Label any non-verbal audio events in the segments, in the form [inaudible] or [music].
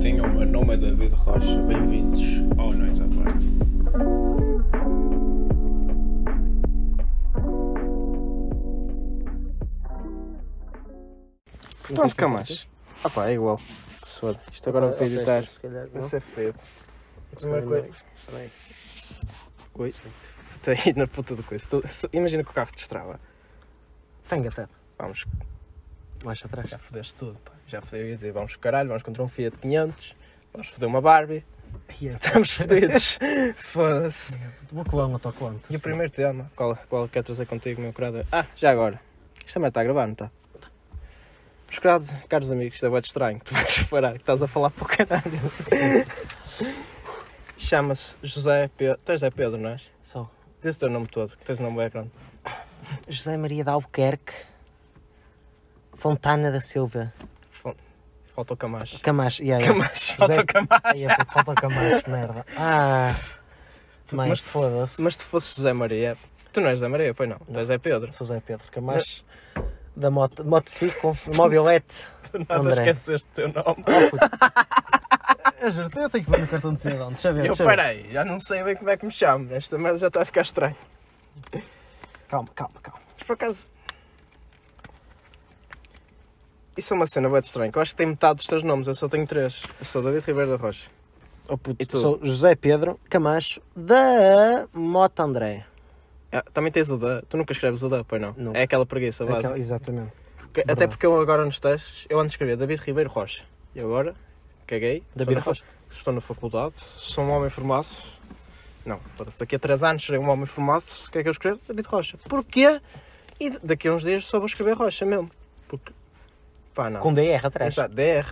maltinha, o meu nome é David Rocha, bem-vindos ao Nós à Parte. Portanto, Camacho. Ah pá, é igual. Que se foda. Isto agora para editar vai ser fedido. A primeira coisa. Peraí. Oi. Estou aí na puta do coisa. Estou- Imagina que o carro te destrava. Está engatado. Vamos, Mais atrás. já fodeste tudo, pá. Já fodeu, ia dizer, vamos caralho, vamos contra um Fiat 500, vamos foder uma Barbie, estamos fodidos. [laughs] Foda-se. Vou colar um autocolante. E o primeiro tema, qual, qual quer trazer contigo, meu curado? Ah, já agora. Isto também está a gravar, não está? Meus curados, caros amigos, isto é de estranho. [laughs] Tu vais reparar que estás a falar para o caralho. [laughs] Chama-se José Pedro. Tu és José Pedro, não és? Só. Diz o teu nome todo, que tens o nome bem grande. José Maria de Albuquerque. Fontana da Silva. Falta o Camacho. Camacho. Yeah, yeah. Camacho, falta o Camacho. Ai, é, puto, falta o Camacho, merda. Ah. Mãe, Mas- foda-se. Mas se fosse José Maria, tu não és José Maria, pois não? Tu és José Pedro. Sou José Pedro Camacho. Da moto, motociclo, mobilete. [laughs] Tu nada André. esqueceste o teu nome. Oh, puto. Eu juro, eu tenho que ver no cartão de cidadão. Deixa eu ver. Eu, deixa eu ver. peraí, já não sei bem como é que me chamo. Esta merda já está a ficar estranho. Calma, calma, calma. Mas por acaso. Isso é uma cena bem estranha, que eu acho que tem metade dos teus nomes, eu só tenho três. Eu sou David Ribeiro da Rocha. Oh, puto, E tu? Sou José Pedro Camacho da Mota André. Ah, também tens o da. Tu nunca escreves o da, pois não? Não. É aquela preguiça base. Aquela- exatamente. Que- Até porque eu agora nos testes, eu antes escrevia David Ribeiro Rocha. E agora, caguei. David estou na, fa- Estou na faculdade, sou um homem formado. Não, daqui a 3 anos serei um homem formado. O que é que eu escrevo? David Rocha. Porquê? E daqui a uns dias só vou escrever Rocha mesmo. Pá, não. Com DR atrás. Exato, DR.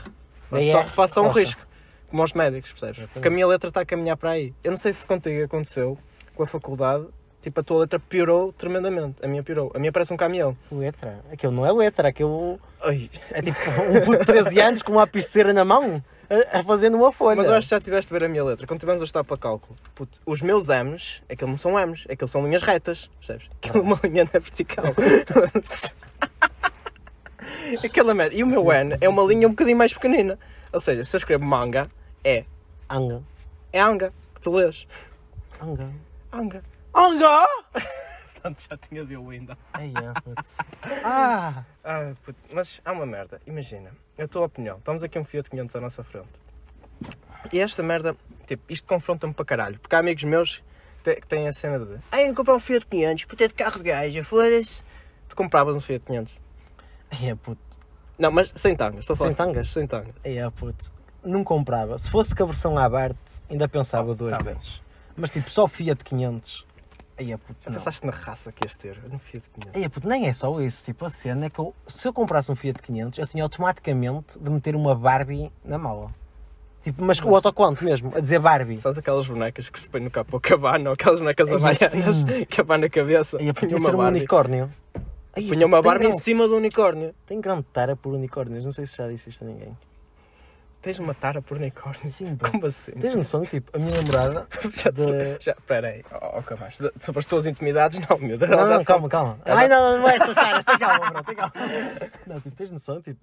DR, Faça, faça um risco. Como aos médicos, percebes? Exatamente. Porque a minha letra está a caminhar para aí. Eu não sei se contigo aconteceu com a faculdade. Tipo, a tua letra piorou tremendamente. A minha piorou. A minha parece um caminhão. Letra? Aquilo não é letra, aquilo Ai, é tipo um puto de 13 anos com um lápis de cera na mão a, a fazer numa folha. Mas eu acho que já tiveste a ver a minha letra. Quando tivemos a estar para cálculo, puto, os meus M's, aquilo não são M's, aquilo são linhas retas, percebes? Aquilo é uma linha na vertical. [laughs] [laughs] Aquela merda. E o meu N é uma linha um bocadinho mais pequenina. Ou seja, se eu escrevo manga, é, Anga. é anga, que tu lês. Anga. Anga. Anga! [laughs] Pronto, já tinha de o ainda. Ai, é. [laughs] Ah! Ah, puto, mas há uma merda. Imagina, a tua opinião. Estamos aqui um Fiat 500 à nossa frente. E esta merda, tipo, isto confronta-me para caralho. Porque há amigos meus que têm a cena de Ai, não comprar um Fiat 500 porque é de carro de gaja, foda-se. Tu compravas um Fiat 500. É, puto. Não, mas sem tangas. Estou a falar. Sem tangas? Sem tangas. É, puto. Não comprava. Se fosse com a versão Abarth, ainda pensava duas tá vezes. Mas tipo, só Fiat 500. Ai, é, puto. Já pensaste na raça que ias ter? No Fiat 500. Ai, é, puto, nem é só isso. Tipo, a cena é que eu, se eu comprasse um Fiat 500, eu tinha automaticamente de meter uma Barbie na mala. Tipo, mas com o autocolante mesmo, a dizer Barbie. Sabes aquelas bonecas que se põem no capô cabana ou aquelas bonecas Ai, havaianas sim. [laughs] que abana na cabeça? Ai, é, puto, Punha ia ser um unicórnio. Ai, Punha uma Barbie em cima do unicórnio. Tem grande tara por unicórnios, não sei se já disse isto a ninguém. Tens uma tara por unicórnio? Sim, bro. Como assim? Tens noção que, tipo, a minha namorada. [laughs] Já, te- de- já, pera aí, oh, Camacho, de- sobre as tuas intimidades, não, meu Deus. Não, não, se- calma, calma. ela Ai, já- não, não, não é essa história, tem calma, bro, tem calma. [laughs] Não, tipo, tens noção, tipo,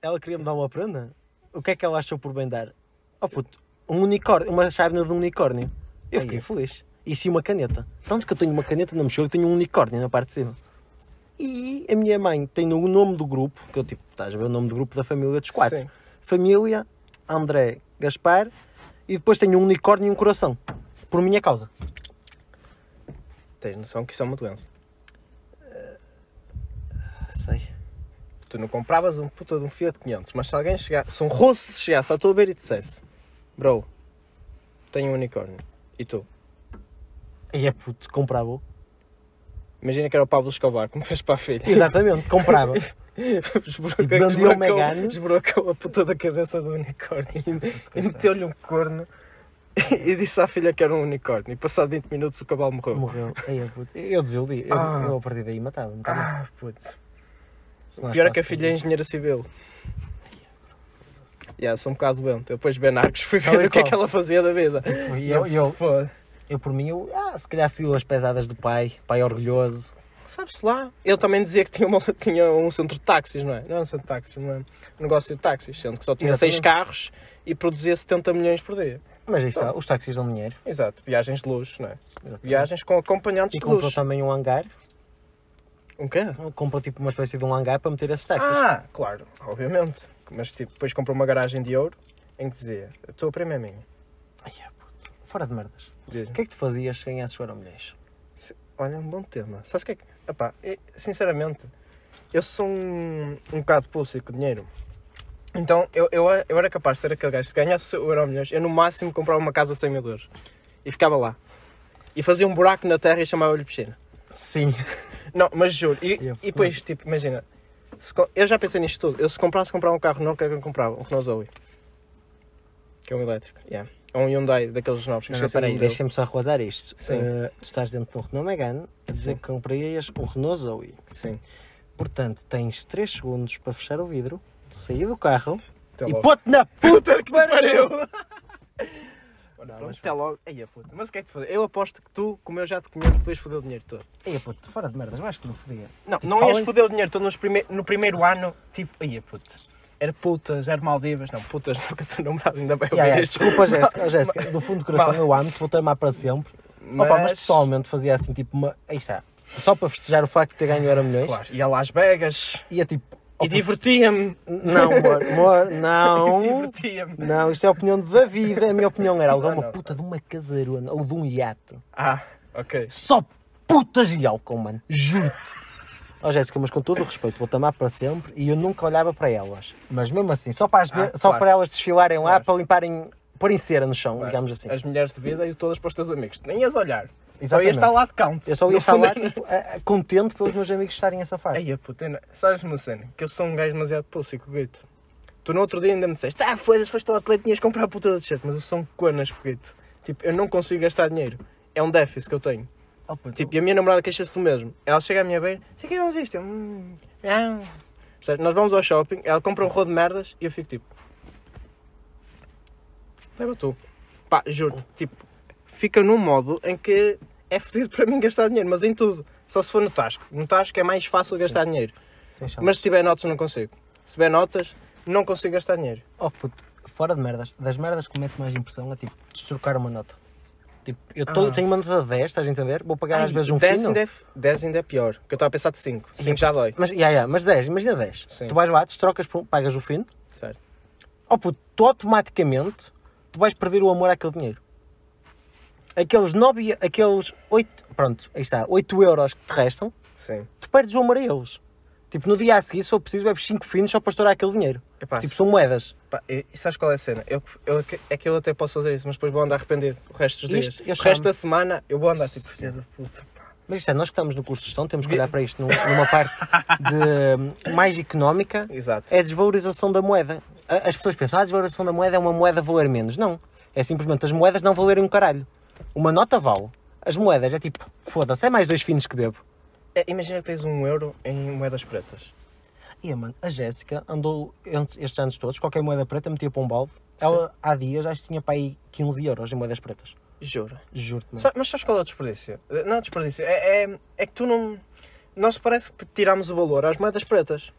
ela queria-me dar uma prenda. O que é que ela achou por bem dar? Oh puto, um unicórnio, uma chávena de um unicórnio. Eu Ai, fiquei é. feliz. E sim uma caneta. Tanto que eu tenho uma caneta na mochila e tenho um unicórnio na parte de cima. E a minha mãe tem o nome do grupo, que eu tipo, estás a ver o nome do grupo da família dos quatro. Sim. Família, André, Gaspar e depois tenho um unicórnio e um coração. Por minha causa. Tens noção que isso é uma doença. Sei. Tu não compravas um puta de um Fiat 500, mas se alguém chegasse, se um rosto chegasse à tua beira e dissesse Bro, tenho um unicórnio. E tu? E é puto, comprava. Imagina que era o Pablo Escobar, como fez para a filha. Exatamente, comprava. Vendia o Megane. esburacou a puta da cabeça do unicórnio e, e [laughs] meteu-lhe um corno [laughs] e disse à filha que era um unicórnio. E passado 20 minutos o cavalo morreu. Morreu. Aí é puto. Eu desiludi. Eu, Ah. eu a partir daí matava-me. também. Ah, putz. Se não O pior é que a filha é engenheira civil. Yeah, sou um bocado doente. Eu depois de Ben Arcos fui ver o que é que ela fazia da vida. E eu, eu, Foda. Eu, por mim, eu, ah, se calhar seguiu as pesadas do pai, pai orgulhoso, sabe-se lá. Ele também dizia que tinha, uma- [laughs] tinha um centro de táxis, não é? Não é um centro de táxis, não é um negócio de táxis, sendo que só tinha Exatamente. seis carros e produzia 70 milhões por dia. Mas aí está, os táxis dão dinheiro. Exato, viagens de luxo, não é? Viagens com acompanhantes E de comprou luxo. também um hangar. Um quê? Comprou tipo uma espécie de um hangar para meter esses táxis. Ah, claro, obviamente. Mas tipo, depois comprou uma garagem de ouro em que dizia, a tua prima é minha. Ai, é, puto. Fora de merdas. Diz. O que é que tu fazias se ganhasses o Euromilhões? Olha, um bom tema. Sabes o que é que... Epá, eu- sinceramente, eu sou um, um bocado pulso com dinheiro. Então, eu, eu, eu era capaz de ser aquele gajo, se ganhasse o Euro Milhões, eu no máximo comprava uma casa de 100 mil euros. E ficava lá. E fazia um buraco na terra e chamava-lhe piscina. Sim. [laughs] Não, mas juro. E, E eu- e depois, tipo, imagina. se eu já pensei nisto tudo. Eu se comprasse comprar um carro novo, o que é que eu comprava? Um Renault Zoe. Que é um elétrico. Yeah. Ou um Hyundai daqueles novos. que Não, peraí, modelo. deixa-me só relatar isto. Sim. Eh, tu estás dentro de um Renault Megane a dizer Sim. que comprarias um Renault Zoe. Sim. Portanto, tens 3 segundos para fechar o vidro, sair do carro Até e pôr-te na [laughs] puta que pariu! [laughs] Não, pronto, mas- até logo. Aí, puta. Mas o que é que te fazer? Eu aposto que tu, como eu já te conheço, depois fodeu o dinheiro todo. Ei, puto, fora de merdas, mais que não fodia. Não, Tipo, não ias além- foder o dinheiro todo nos prime... no primeiro ano, tipo, aí, puto. Era putas, era Maldivas, não, putas [laughs] nunca teu namorado ainda bem ya, isto. Desculpa, Jéssica, [laughs] Jéssica, do fundo do coração eu amo-te, vou-te amar para sempre. Mas, Opa, mas pessoalmente fazia assim, tipo, uma. Aí está. Só para festejar o facto de ter ganho Euro Milhões. Claro, ia a Las Vegas Ia tipo. e divertia-me. Não, amor, amor, [laughs] não. Divertia-me. Não, isto é a opinião de David. A minha opinião era alguma não. puta de uma casarona ou de um iate. Ah, ok. Só putas e álcool, mano. Juro-te. Ó Jéssica, mas com todo o respeito, vou-te amar para sempre e eu nunca olhava para elas. Mas mesmo assim, só para, as Ah, só claro. para elas desfilarem lá, Claro. para limparem, porem cera no chão, Claro. digamos assim. As mulheres de vida e todas para os teus amigos. Nem ias olhar. Só Exatamente. ias estar lá de count. Eu só ia estar lá tipo, contente pelos meus amigos estarem a safar. Ei, a puta, sabes uma cena? Que eu sou um gajo demasiado pulsico, grito. Tu no outro dia ainda me disseste, ah, foda-se, foste ao atleta, tinhas que comprar a puta da t-shirt, mas eu sou um conas, grito. Tipo, eu não consigo gastar dinheiro. É um déficit que eu tenho. Oh, puto, Tipo, e a minha namorada queixa-se do mesmo. Ela chega à minha beira, sei que vamos isto. Eu, hum. Percebes? Nós vamos ao shopping, ela compra um rolo de merdas e eu fico tipo. Leva tu. Pá, juro-te, tipo, fica num modo em que é fodido para mim gastar dinheiro, mas em tudo. Só se for no Tasco. No Tasco é mais fácil Sim. gastar dinheiro. chance. Mas se tiver notas, não consigo. Se tiver notas, não consigo gastar dinheiro. Oh puto, fora de merdas, das merdas que me mete mais impressão é tipo, destrocar uma nota. Tipo, eu tô- Ah. tenho uma nota de 10, estás a entender? Vou pagar às Ai, vezes um 10 fino. ainda, é, 10 ainda é pior, que eu estava a pensar de 5. 5 já dói. Mas, yeah, yeah, mas 10, imagina 10. Sim. Tu vais lá, destrocas, por- pagas o fino. Certo. Oh puto, tu automaticamente tu vais perder o amor àquele dinheiro. Aqueles 9, aqueles 8, pronto, aí está, 8 euros que te restam, Sim. tu perdes o amor a eles. Tipo, no dia a seguir, se for preciso, bebes 5 finos só para estourar aquele dinheiro. Epá, Tipo, são moedas. Pá, e, sabes qual é a cena? Eu, eu- é que eu até posso fazer isso, mas depois vou andar arrependido o resto dos dias. Isto, eu o resto da semana eu vou andar tipo, filha da puta. pá. Mas isto é, nós que estamos no curso de gestão, temos que olhar para isto num- numa parte de, mais económica, [laughs] Exato. é a desvalorização da moeda. As pessoas pensam, ah, a desvalorização da moeda é uma moeda valer menos. Não. É simplesmente as moedas não valerem um caralho. Uma nota vale. As moedas é tipo, foda-se, é mais dois finos que bebo. É, imagina que tens um euro em moedas pretas. E mano, a Jéssica andou estes anos todos, qualquer moeda preta metia para um balde. Ela há dias acho que tinha para aí 15 euros em moedas pretas. Juro. Juro-te, mano. Mas sabes qual é o desperdício? Não é desperdício, é, é, é que tu não. Nós parece que tiramos o valor às moedas pretas.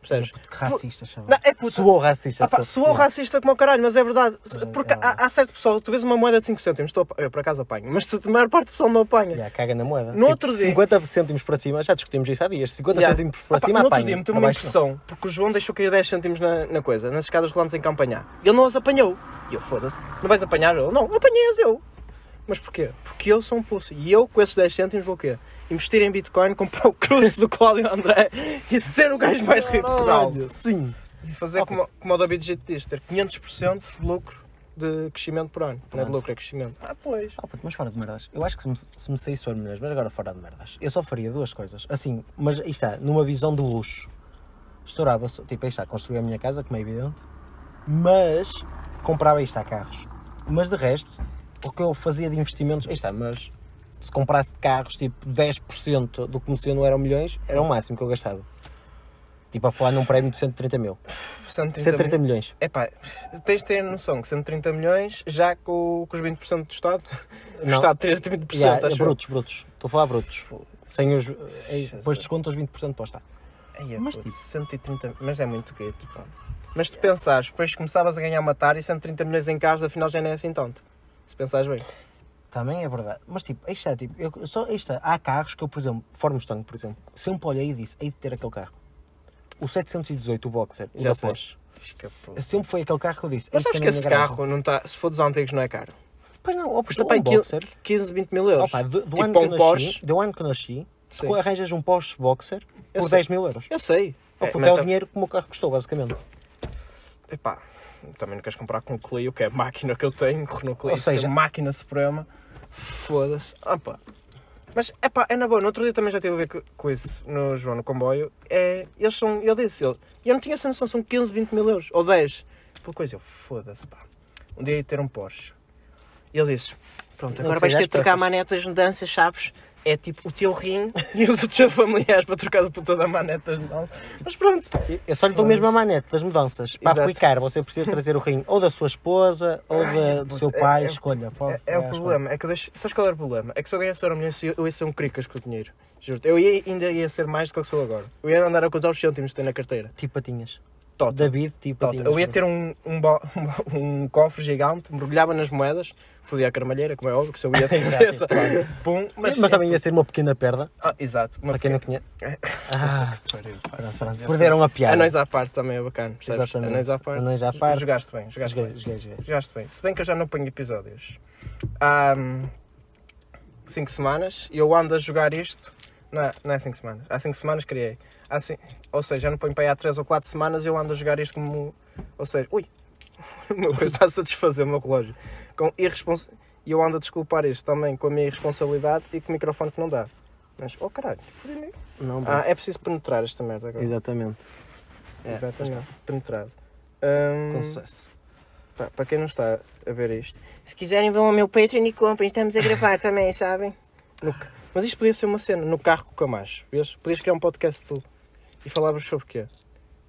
Percebes? Que racista, chaval. Não, é puto. Soou racista. Ah, pá, soou racista como o caralho, mas é verdade. É- Porque é há, há certo pessoal, tu vês uma moeda de 5 cêntimos, tu eu por acaso apanho, mas a maior parte do pessoal não apanha. Yeah, caga na moeda. No outro dia- 50 cêntimos para cima, já discutimos isso há dias. 50 Yeah. cêntimos para Ah, pá, cima, no outro apanha. dia meteu uma impressão, porque o João deixou cair 10 cêntimos na, na coisa, nas escadas rolantes em campanhar. Ele não as apanhou. E eu, foda-se, não vais apanhar? Ele, não, apanhei-as eu. Mas porquê? Porque eu sou um pulso. E eu, com esses 10 cêntimos, vou o quê? Investir em Bitcoin, comprar o cruze do Cláudio André e ser o gajo mais rico de Portugal. Sim. E fazer como, como o David Jeito diz, ter 500% de lucro de crescimento por ano. Não é de lucro, é crescimento. Ah, pois. Ah, mas fora de merdas. Eu acho que se me, se me saísse sobre milhões, mas agora fora de merdas, eu só faria duas coisas. Assim, mas aí está, numa visão de luxo. Estourava-se, tipo, aí está, construía a minha casa, como é evidente, mas comprava aí está carros. Mas de resto, o que eu fazia de investimentos, aí está, mas se comprasse de carros, tipo, 10% do que merecia no Euro Milhões, era o máximo que eu gastava. Tipo, a falar num prémio de 130 mil. 130 130 mil. milhões. Epá, tens de ter noção que 130 milhões, já com, com os 20% do Estado, o [laughs] Não. Estado teria 20%, Yeah, acho eu. brutos, brutos. Estou a falar brutos. Sem os. é. Depois descontas 20% para o Estado. Aí é, Mas, tipo- 130, mas é muito guito, pá. Mas tu pensares, depois começavas a ganhar matar e 130 milhões em carros, afinal já nem é assim tanto. Se pensares bem. Também é verdade. Mas tipo, aí está, tipo, eu, só, aí está, há carros que eu, por exemplo, Ford Mustang, por exemplo, sempre olhei e disse, hei de ter aquele carro. O 718, o Boxer, o Já da sei. Porsche. Escapou. Sempre foi aquele carro que eu disse. Mas "Hei sabes que na esse minha garagem." carro, não tá, se for dos antigos, não é caro? Pois não, ó, Custa um bem Boxer. 15, 20 mil euros. Opa, do, do Tipo ano que eu um nasci, Porsche. do ano que eu nasci, Sim. tu arranjas um Porsche Boxer Eu por sei. 10 mil euros. Eu sei. Ou É, porque mas é o tam- dinheiro que o meu carro custou, basicamente. Epá, também não queres comprar com o Clio, que é a máquina que eu tenho, Renault Clio, Ou seja- é máquina suprema. Foda-se. Opa. Mas, epá, é na boa. No outro dia também já tive a ver co- com isso no João, no comboio. É, eles são, eu disse, ele, e eu não tinha essa noção, são 15, 20 mil euros, ou 10. Pela coisa, eu, foda-se, pá. Um dia ia ter um Porsche. E ele disse, pronto, agora vais ter de trocar manetas, mudanças, sabes? É tipo o teu rim [laughs] e o do teu familiares para trocar a puta da maneta. Não. Mas pronto, Eu só lhe dou mesmo a manete das mudanças. Para Exato. aplicar, você precisa trazer o rim ou da sua esposa ou da- do seu é- pai, é- escolha. Pode, É, é o escolha. problema, é que eu deixo. Sabes qual era o problema? É que se eu ganhasse euro milhões, eu ia ser um cricas com o dinheiro. Juro. Eu ia, ainda ia ser mais do que eu sou agora. Eu ia andar a contar os cêntimos que tenho na carteira. Tipo patinhas. Tota. David, tipo Tota. patinhas. Eu ia ter um, um, bo- [laughs] um cofre gigante, mergulhava nas moedas, fodia a carmalheira, como é óbvio, que se eu ia de Exato, cabeça. claro. Pum, Mas, também ia ser uma pequena perda, Ah, exato. Uma para quem não conhece. [laughs] Ah, já Perderam a piada. Anões à parte também é bacana, percebes? Exatamente. Anões à parte. Anões à parte. Jogaste bem, jogaste Joguei, bem. joguei, joguei. Jogaste bem. Se bem que eu já não ponho episódios. Há 5 semanas e eu ando a jogar isto. Não, não é 5 semanas. Há 5 semanas criei. Há cin- Ou seja, já não ponho para aí há 3 ou 4 semanas e eu ando a jogar isto como. Ou seja, ui! [laughs] O meu coisa está-se a desfazer, o meu relógio. Com irrespons... E eu ando a desculpar isto também com a minha irresponsabilidade e com o microfone que não dá. Mas, oh caralho, fodi-me. Não, Ah, é preciso penetrar esta merda agora. Exatamente. É, Exatamente, penetrado. Hum, Com sucesso. Pá, para quem não está a ver isto, se quiserem vão ao meu Patreon e comprem, estamos a gravar [laughs] também, sabem? No Mas isto podia ser uma cena, no carro com o Camacho, vês? Podias criar um podcast tu e falavas sobre o quê?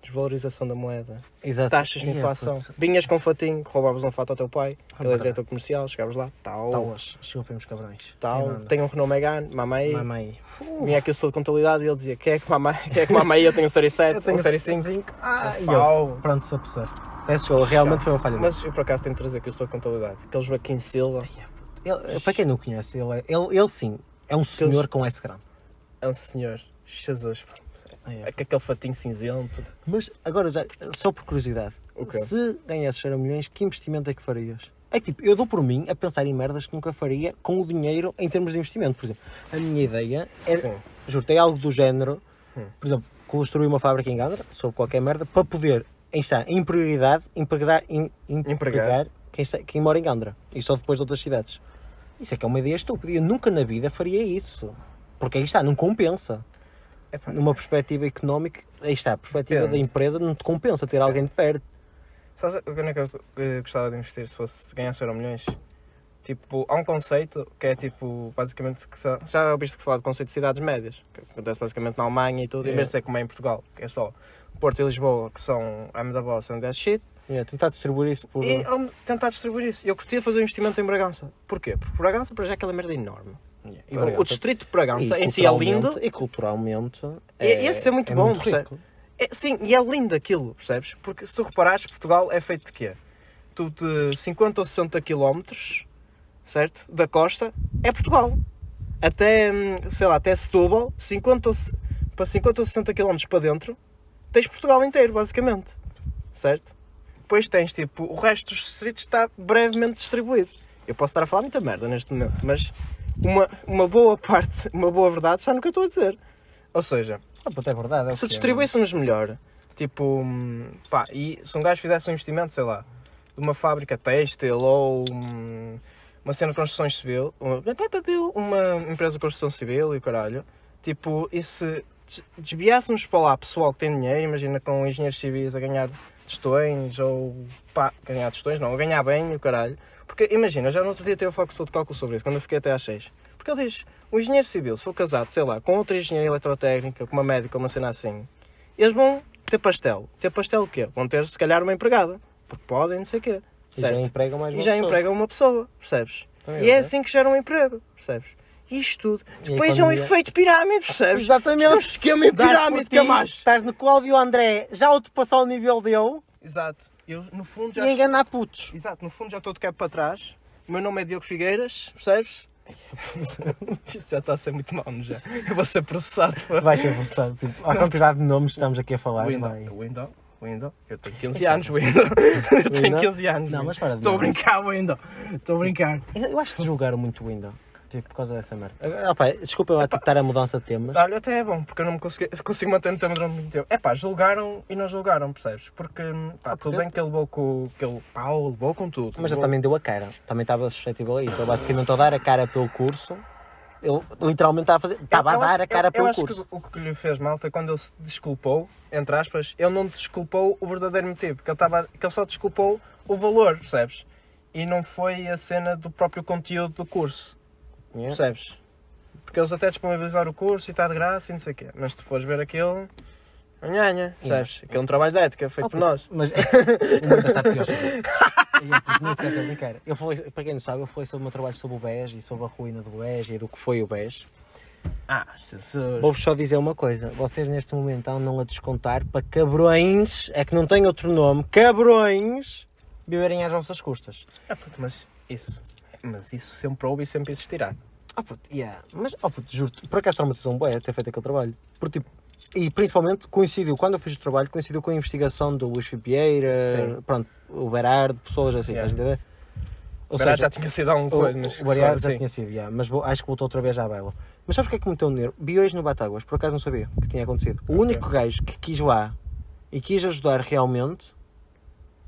Desvalorização da moeda, Exato. taxas de Ia, inflação. putz. Vinhas com um fatinho, roubavas um fato ao teu pai, ele é diretor comercial, chegavas lá, tal, Tauas. Chupem os cabrões. tal, Quem tem um Renault Megane, mamãe, Mamãe. vinha aqui o setor de contabilidade e ele dizia, quer que mamãe, [laughs] quer que mamãe eu tenho um série 7, um série 5, Ah, e eu. Pronto, por ser. Peço desculpa, realmente foi uma falha. Mas eu por acaso tenho de trazer aqui o setor de contabilidade, aquele Joaquim Silva. Ele, para quem não conhece, ele, é- ele, ele sim, é um senhor com S grande. É um senhor. Jesus. É. Com aquele fatinho cinzento. Mas agora já, só por curiosidade, O quê? se ganhasses 0 milhões, que investimento é que farias? É tipo, eu dou por mim a pensar em merdas que nunca faria com o dinheiro em termos de investimento. Por exemplo, a minha ideia é, Sim. juro, tem algo do género, Hum. por exemplo, construir uma fábrica em Gandra, sobre qualquer merda, para poder, em, está, em prioridade, empregar, em- empregar quem, está, quem mora em Gandra e só depois de outras cidades. Isso é que é uma ideia estúpida. Eu nunca na vida faria isso. Porque aí está, não compensa. Numa perspectiva económica, aí está, a perspectiva Depende. da empresa não te compensa ter alguém de perto. Sabes o que é que eu eh, gostava de investir se fosse ganhasse euro milhões? Tipo, há um conceito que é tipo, basicamente, que são, já ouviste falar de conceito de cidades médias, que acontece basicamente na Alemanha e tudo, em É. vez de ser como é em Portugal, que é só Porto e Lisboa, que são I'm the boss and that's shit, É, tentar distribuir isso por. e tentar distribuir isso. Eu de fazer um investimento em Bragança. Porquê? Porque Bragança, para já, é aquela merda enorme. E O- O distrito de Bragança e em si é lindo, E culturalmente. E- esse é muito bom, percebe? rico. É, sim, e é lindo aquilo, percebes? Porque se tu reparares, Portugal é feito de quê? Tu de 50 ou 60 km, certo? Da costa, é Portugal. Até, hum, sei lá, até Setúbal, 50 ou, para 50 ou 60 km para dentro, tens Portugal inteiro, basicamente. Certo? Depois tens, tipo, o resto dos distritos está brevemente distribuído. Eu posso estar a falar muita merda neste momento, mas uma, uma boa parte, uma boa verdade está no que eu estou a dizer. Ou seja, Ah, puta, é verdade. é se é. distribuíssemos melhor, tipo, hum, pá, e se um gajo fizesse um investimento, sei lá, de uma fábrica têxtil ou hum, uma cena de construção civil, uma, uma empresa de construção civil e o caralho, tipo, e se des- desviássemos para lá pessoal que tem dinheiro, imagina com engenheiros civis a ganhar tostões ou pá, ganhar tostões, não, a ganhar bem e o caralho, porque imagina, já no outro dia teve a foco de cálculo sobre isso, quando eu fiquei até às 6. Porque ele diz, o engenheiro civil, se for casado, sei lá, com outro engenheiro eletrotécnica, com uma médica, uma cena assim, eles vão ter pastel. Ter pastel o quê? Vão ter, se calhar, uma empregada. Porque podem, não sei o quê. E já empregam mais E uma já pessoa. empregam uma pessoa, percebes? Também E é verdade. assim que gera um emprego, percebes? isto tudo. E Depois é um efeito pirâmide, percebes? Exatamente. Isto é um esquema em pirâmide, é mais. Estás no Cláudio André, já ultrapassou o nível dele Exato. Eu, no fundo, já... e enganar putos. Exato, no fundo já estou de cap para trás. O meu nome é Diogo Figueiras, percebes? Isto [laughs] já está a ser muito mau, não já? Eu vou ser processado. Vai ser forçado. Tipo, a quantidade de nomes que estamos aqui a falar. Window, vai. Window, Window. Eu tenho 15 anos, Window. [laughs] Eu tenho Window? 15 anos. Não, mas de Estou a brincar, Window. Estou a brincar. Eu, eu acho que julgaram muito o Window. Tipo, por causa dessa merda. Ah, pá, desculpa eu adaptar a mudança de temas. Olha, até é bom, porque eu não me consegui, [laughs] consigo manter no tema durante muito tempo. É pá, julgaram e não julgaram, percebes? Porque, pá, Ah, tudo porque- bem que ele levou com, que ele, pá, levou com tudo. Mas ele também deu a cara. Também estava suscetível a isso. Ele basicamente ao dar a cara pelo curso, ele literalmente estava a fazer. Estava a dar a cara eu, pelo eu acho curso. que o que lhe fez mal foi quando ele se desculpou, entre aspas, ele não desculpou o verdadeiro motivo, que ele, estava, que ele só desculpou o valor, percebes? E não foi a cena do próprio conteúdo do curso, Yeah. percebes? Porque eles até disponibilizaram o curso e está de graça e não sei o quê, mas se tu fores ver aquilo, Anhanha, percebes? Aquilo é um trabalho de ética feito Oh, por nós. Mas ainda está pior. [laughs] E eu, falei, para quem não sabe, eu falei sobre o meu trabalho sobre o BES e sobre a ruína do BES e do que foi o BES. Ah, Jesus. Vou-vos só dizer uma coisa: vocês neste momento andam a descontar para cabrões, é que não tem outro nome, cabrões, viverem às vossas custas. Ah, puto, mas isso, mas isso sempre houve e sempre existirá. Ah, puto, yeah. Mas, oh, puto, juro-te, por acaso traumatizou um bué ter feito aquele trabalho. Porque, tipo, e principalmente coincidiu, quando eu fiz o trabalho, coincidiu com a investigação do Luís Sim. pronto, o Berardo, pessoas assim, Yeah. estás a entender? Ou Ou já tinha sido há um o, coisa, mas o Bariário já sim. tinha sido, yeah, mas vou- acho que voltou outra vez à baila. Mas sabes o que é que me meteu? Vi hoje no Batáguas, por acaso não sabia que tinha acontecido. O Ok. único gajo que quis lá e quis ajudar realmente,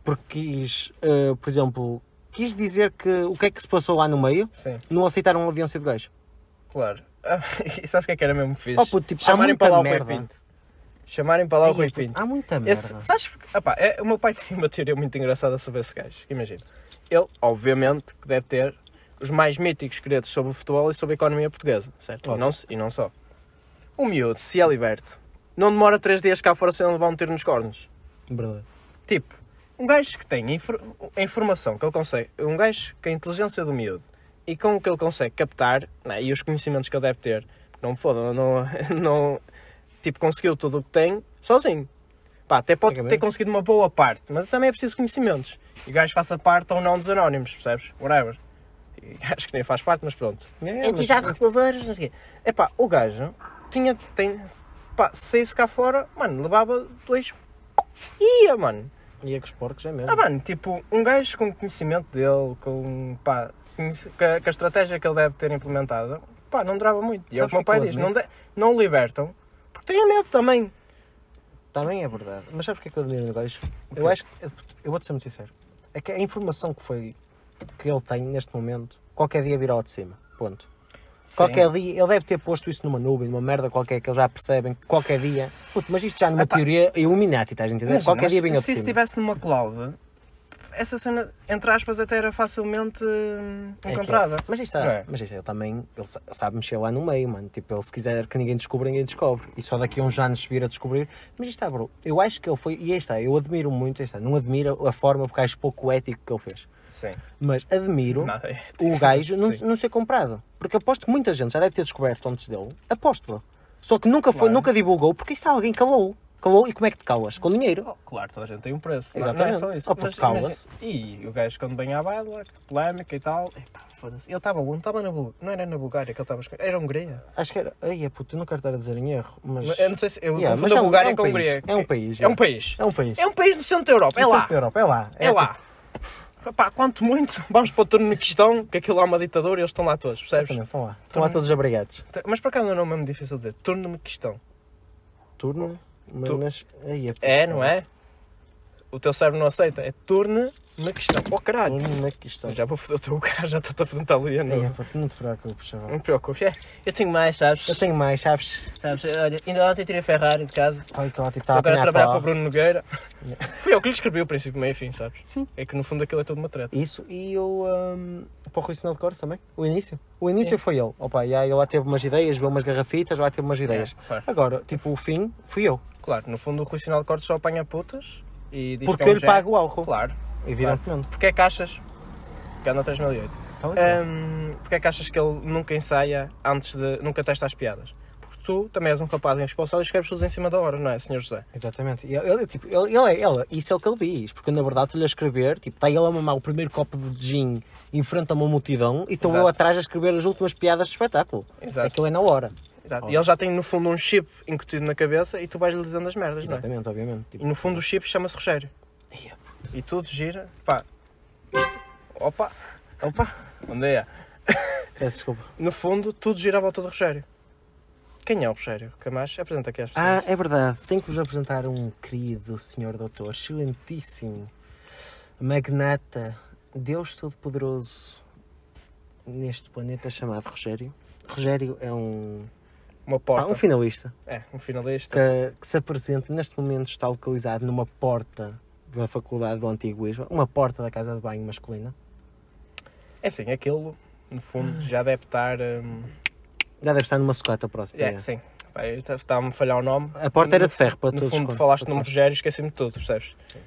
porque quis, eh, por exemplo, quis dizer que o que é que se passou lá no meio, Sim, não aceitaram a audiência do gajo. claro. Ah, [laughs] e sabes o que é que era mesmo fixe? Oh, puto, tipo, Chamarem para lá o merda. Rui Pinto. Chamarem para lá o Ai, Rui puto, Pinto. Há muita merda. Esse, sabes, epá, é, o meu pai [laughs] tinha uma teoria muito engraçada sobre esse gajo. Imagina. Ele, obviamente, que deve ter os mais míticos credos sobre o futebol e sobre a economia portuguesa, certo? E Óbvio. não, e não só. O miúdo, se é liberto, não demora três dias cá fora sem levar um tiro nos cornos. Verdade. Tipo, um gajo que tem infor- a informação que ele consegue, um gajo que a inteligência do miúdo e com o que ele consegue captar né, e os conhecimentos que ele deve ter, não me foda, não, [laughs] não, tipo, conseguiu tudo o que tem sozinho. Pá, até pode ter conseguido uma boa parte, mas também é preciso conhecimentos. E o gajo faça parte ou não dos anónimos, percebes? Whatever. E [laughs] acho que nem faz parte, mas pronto. É, Entidade mas- reguladora, não sei o quê. Epá, o gajo tinha, tem, pá, se saísse cá fora, mano, levava dois... Ia, mano. E é com os porcos, é mesmo. Ah, mano, tipo, um gajo com conhecimento dele, com, pá, com a, a estratégia que ele deve ter implementada, pá, não durava muito. E é o que o meu pai diz, admiro? não, de- não o libertam, porque têm medo também. Também é verdade. Mas sabes o que é que eu admiro no gajo? Eu acho que, eu vou-te ser muito sincero, é que a informação que foi, que ele tem neste momento, qualquer dia virá ao de cima. Ponto. Qualquer dia, ele deve ter posto isso numa nuvem, numa merda qualquer que eles já percebem, que qualquer dia. Puto, mas isto já numa Epá. teoria Illuminati, estás a entender? Imagina, qualquer mas dia de se cima. estivesse numa cloud, essa cena, entre aspas, até era facilmente hum, É é. encontrada. Mas isto está, é? mas isto ele também, ele sa- sabe mexer lá no meio, mano. Tipo, ele se quiser que ninguém descubra, ninguém descobre. E só daqui a uns anos se vir a descobrir. Mas isto está, bro. Eu acho que ele foi, e aí está, eu admiro muito, aí está, não admiro a forma porque acho pouco ético que ele fez. Sim. Mas admiro Nada é. o gajo não, [laughs] não ser comprado. Porque aposto que muita gente já deve ter descoberto antes dele. Aposto. Só que nunca foi, Claro. nunca divulgou, porque isto alguém calou. Calou, e como é que te calas? Com dinheiro. Oh, claro, toda a gente tem um preço. Exatamente. Não, não é só isso. Oh, Mas imagina- E o gajo quando vem à baila, polémica e tal, epá, foda-se. Ele estava onde? Estava na Bulgária. Não era na Bulgária que ele estava. Era Hungria. Acho que era. Ai, é puto, eu não quero estar a dizer em erro, mas. Eu não sei se. Eu Yeah, mas é um- Bulgária é um com país. Hungria. É um país. É um yeah. país. É um país. É um país no centro da Europa. É No lá. centro da Europa, é lá. É lá. Pá, quanto muito, [laughs] vamos para o Turmequistão, que aquilo é uma ditadura e eles estão lá todos, percebes? Exatamente, estão lá. Estão lá todos abrigados. Mas por acaso não é nome difícil de dizer. Turno, Tu- mas. Ai, é, É, não é? O teu cérebro não aceita. É Turmequistão. Oh caralho. Turno na questão. Já vou foder o teu cara, já estou a fazer um italiano. Ai, é, não te preocupes, chaval. Não me preocupes. É, Eu tenho mais, sabes? Eu tenho mais, sabes? Sabes, olha, ainda ontem tirei a Ferrari de casa. Olha que estava a agora a trabalhar para o Bruno Nogueira. Yeah. [laughs] Fui eu que lhe escrevi o princípio, meio e fim, sabes? Sim. É que no fundo aquilo é tudo uma treta. Isso e o. Um, para o Rui Sinal de Cores também. O início. O início foi ele. Opa, e aí ele lá teve umas ideias, viu umas garrafitas, lá teve umas ideias. É, claro. Agora, tipo, o fim fui eu. Claro, no fundo o Rui Sinal de Cortes só apanha putas e diz Porque que é eu um lhe gênio. pago o álcool. Claro. Evidentemente. Porque é caixas que anda 3008. Então. Hum, porque é que achas que ele nunca ensaia antes de. nunca testa as piadas? Porque tu também és um rapaz irresponsável e escreves tudo em cima da hora, não é, Sr. José? Exatamente. E Ele, ele, tipo, ele, ele, é- ele- isso é o que ele diz, porque na verdade estou-lhe a escrever, tipo, está ele a mamar o primeiro copo de gin em frente a uma multidão e estou eu atrás a escrever as últimas piadas do espetáculo. Exato. Aquilo é na hora. Exato. E ele já tem no fundo um chip incutido na cabeça e tu vais-lhe dizendo as merdas, não é? Exatamente, obviamente. E Tipo, no fundo o chip chama-se Rogério. E tudo gira. Pá. Isto. Opa! opa, Bom dia. peço desculpa. [laughs] No fundo, tudo gira à volta de Rogério. Quem é o Rogério? Camacho? Apresenta aqui às pessoas. Ah, é verdade. Tenho que vos apresentar um querido senhor doutor, excelentíssimo, magnata, Deus Todo-Poderoso neste planeta chamado Rogério. Rogério é um, Uma ah, porta. um finalista É, um finalista. que, que se apresenta, neste momento está localizado numa porta da Faculdade do Antigo Lisboa, uma porta da casa de banho masculina. É assim, aquilo, no fundo, já deve estar. hum, Já deve estar numa sucata próxima. É, sim. Pá, eu t- Estava-me a falhar o nome. A porta era de ferro para No todos. fundo, os falaste para no todos. Rogério e esqueci-me de tudo, percebes? Sim.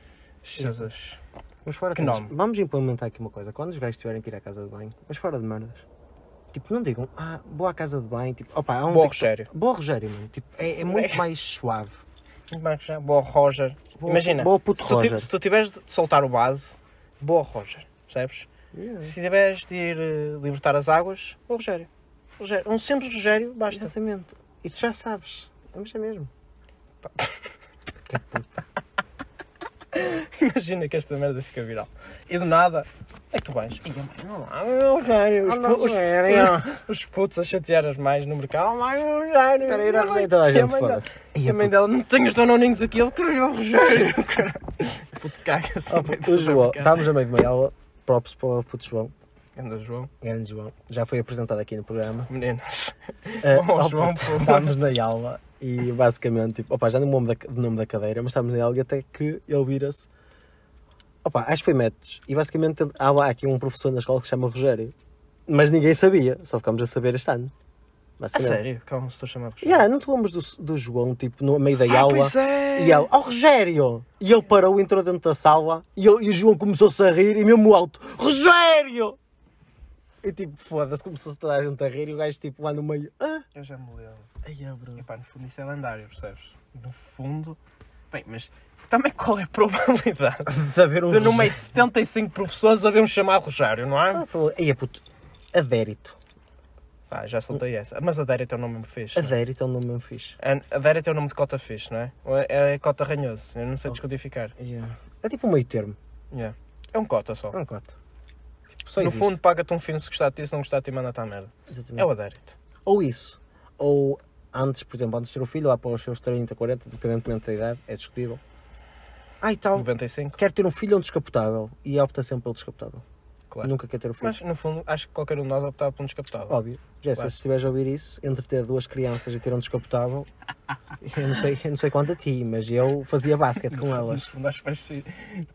Jesus. Mas fora Que de nome? Vamos implementar aqui uma coisa. Quando os gajos tiverem que ir à casa de banho, mas fora de merdas. Tipo, não digam, ah, boa à casa de banho. Tipo, opa, há um Boa, TikTok- Rogério. Boa Rogério, mano. Tipo, é, é muito [laughs] mais suave. Como é que já? Boa, Roger. Boa- Imagina, boa puto se, tu, Roger. se tu tiveres de soltar o base, boa, Roger. Percebes? Yeah. Se tiveres de ir eh, libertar as águas, boa, Rogério. Rogério. Um simples Rogério, basta. Exatamente. E tu já sabes. Vamos é mesmo. [laughs] Que puta. [laughs] Imagina que esta merda fica viral. E do nada, é que tu vais. Ia, mãe, não lá, meu Rogério. Os, pu- os, os, [laughs] os putos a chatear as mães no mercado. Oh, mãe, o Rogério. Espera E a arranjei toda a e gente, foda-se. E a mãe dela, não tenho os danoninhos aqui. Ele quer o Rogério. Puto, caga-se. Ah, no meio do o João, estávamos a meio de uma aula. Props para o puto João. Anda, João. Grande João. Já foi apresentado aqui no programa. Meninas. Oh, João, por. Estávamos na aula e basicamente, tipo, opa, já não me lembro do nome da cadeira, mas estávamos na aula e até que ele vira-se. Opa, acho que foi métodos. E basicamente há lá aqui um professor na escola que se chama Rogério. Mas ninguém sabia, só ficámos a saber este ano. A sério? Calma, estou chamado Rogério. Yeah, não te lembras do, do João, tipo, no meio da Ah, aula? pois é. E ele, oh Rogério! E ele parou, entrou dentro da sala e, eu- e o João começou-se a rir e mesmo alto, Rogério! E tipo, foda-se, começou-se toda a gente a rir e o gajo tipo lá no meio, ah, Eu já me lembro. ai, é, bro. Epá, no fundo isso é lendário, percebes? No fundo... Bem, mas também qual é a [laughs] probabilidade de haver um de no meio de 75 professores haver um chamado Rogério, não é? Ah, pô, aí é puto, adérito. Ah, já soltei essa. Mas a Dérito é um nome fixe. não é? Adérito é um nome mesmo fixe. A Dérito é o nome de cota fixe, não é? É, é cota ranhoso, eu não sei Oh. descodificar. Yeah. É tipo um meio termo, Yeah. É um cota só. é um cota. Tipo, no existe. fundo, paga-te um fino se gostar de ti, se não gostar de ti, manda-te à merda. Exatamente. É o Adérito. Ou isso, ou antes, por exemplo, antes de ter o filho, lá para os seus 30, 40, independentemente da idade, é discutível. E tal, 95, quero ter um filho ou um descapotável e opta sempre pelo descapotável. Claro. Nunca quer ter o filho. Mas, no fundo, acho que qualquer um de nós optava por um descapotável. Óbvio. Jéssica, Claro. se estiveres a ouvir isso, entre ter duas crianças e ter um descapotável, [laughs] eu não sei, eu não sei quanto a ti, mas eu fazia basquete com No elas. fundo, acho que vai ser,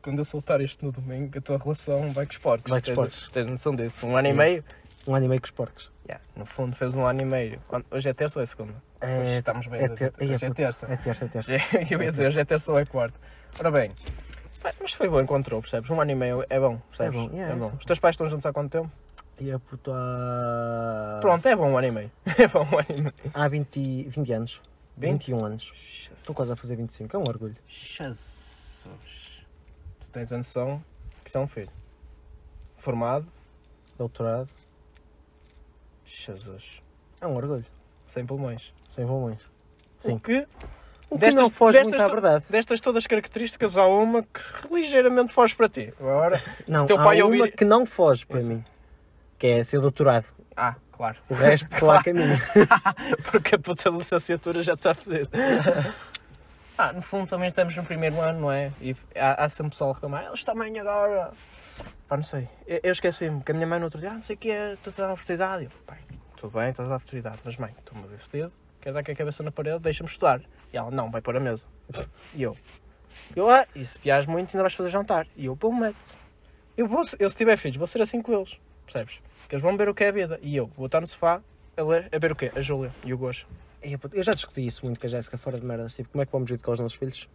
quando eu soltar isto no domingo, a tua relação vai com os porcos. Vai com os Tens- porcos. Tens noção disso? Um ano e meio? Um ano e meio com os porcos. Yeah, no fundo, fez um ano e meio. Hoje é terça ou é segunda? Hoje É, estamos bem. é, hoje ter, é- hoje é puto, terça. É terça, é terça. [laughs] Eu ia dizer, hoje é terça ou é quarta. Ora bem, mas foi bom encontrou, percebes? Um ano e meio é bom, percebes? bom, yeah, é sim. Os teus pais estão juntos há quanto tempo? E a puto há... Pronto, é bom um ano e meio. [laughs] É bom um ano e meio. Há 20, 20 anos. 20? 21 anos. Estou quase a fazer 25, é um orgulho. Jesus. Tu tens a noção que isso é um filho. Formado, Doutorado, Jesus. é um orgulho. Sem pulmões. Sem pulmões. Sim. O que, O que Destas- não foge destas muito à verdade. destas todas as características, há uma que ligeiramente foge para ti. Agora, [laughs] Não, teu há pai uma ouvir- que não foge para é. mim. Que é ser doutorado. ah, claro. O resto, [laughs] lá caminho. [laughs] Porque a puta licenciatura já está fedida. Ah, no fundo também estamos no primeiro ano, não é? E há, há sempre pessoal a reclamar, eles também agora. Pá, não sei. Eu, eu esqueci-me que a minha mãe no outro dia, ah, não sei o que é, tu tens a oportunidade. Eu, pai, tudo bem, estás a oportunidade, mas mãe, estou-me a ver quero dar com a cabeça na parede, deixa-me estudar. E ela, não, vai pôr a mesa. E eu, eu, ah, e se piares muito ainda vais fazer jantar. E eu, pô, método. Eu, vou, eu se tiver filhos, vou ser assim com eles, percebes? Que eles vão ver o que é a vida. E eu vou estar no sofá a ler, a ver o quê? A Júlia e o Gosto. Eu já discuti isso muito com a Jéssica fora de merdas. Tipo, como é que vamos educar os nossos filhos?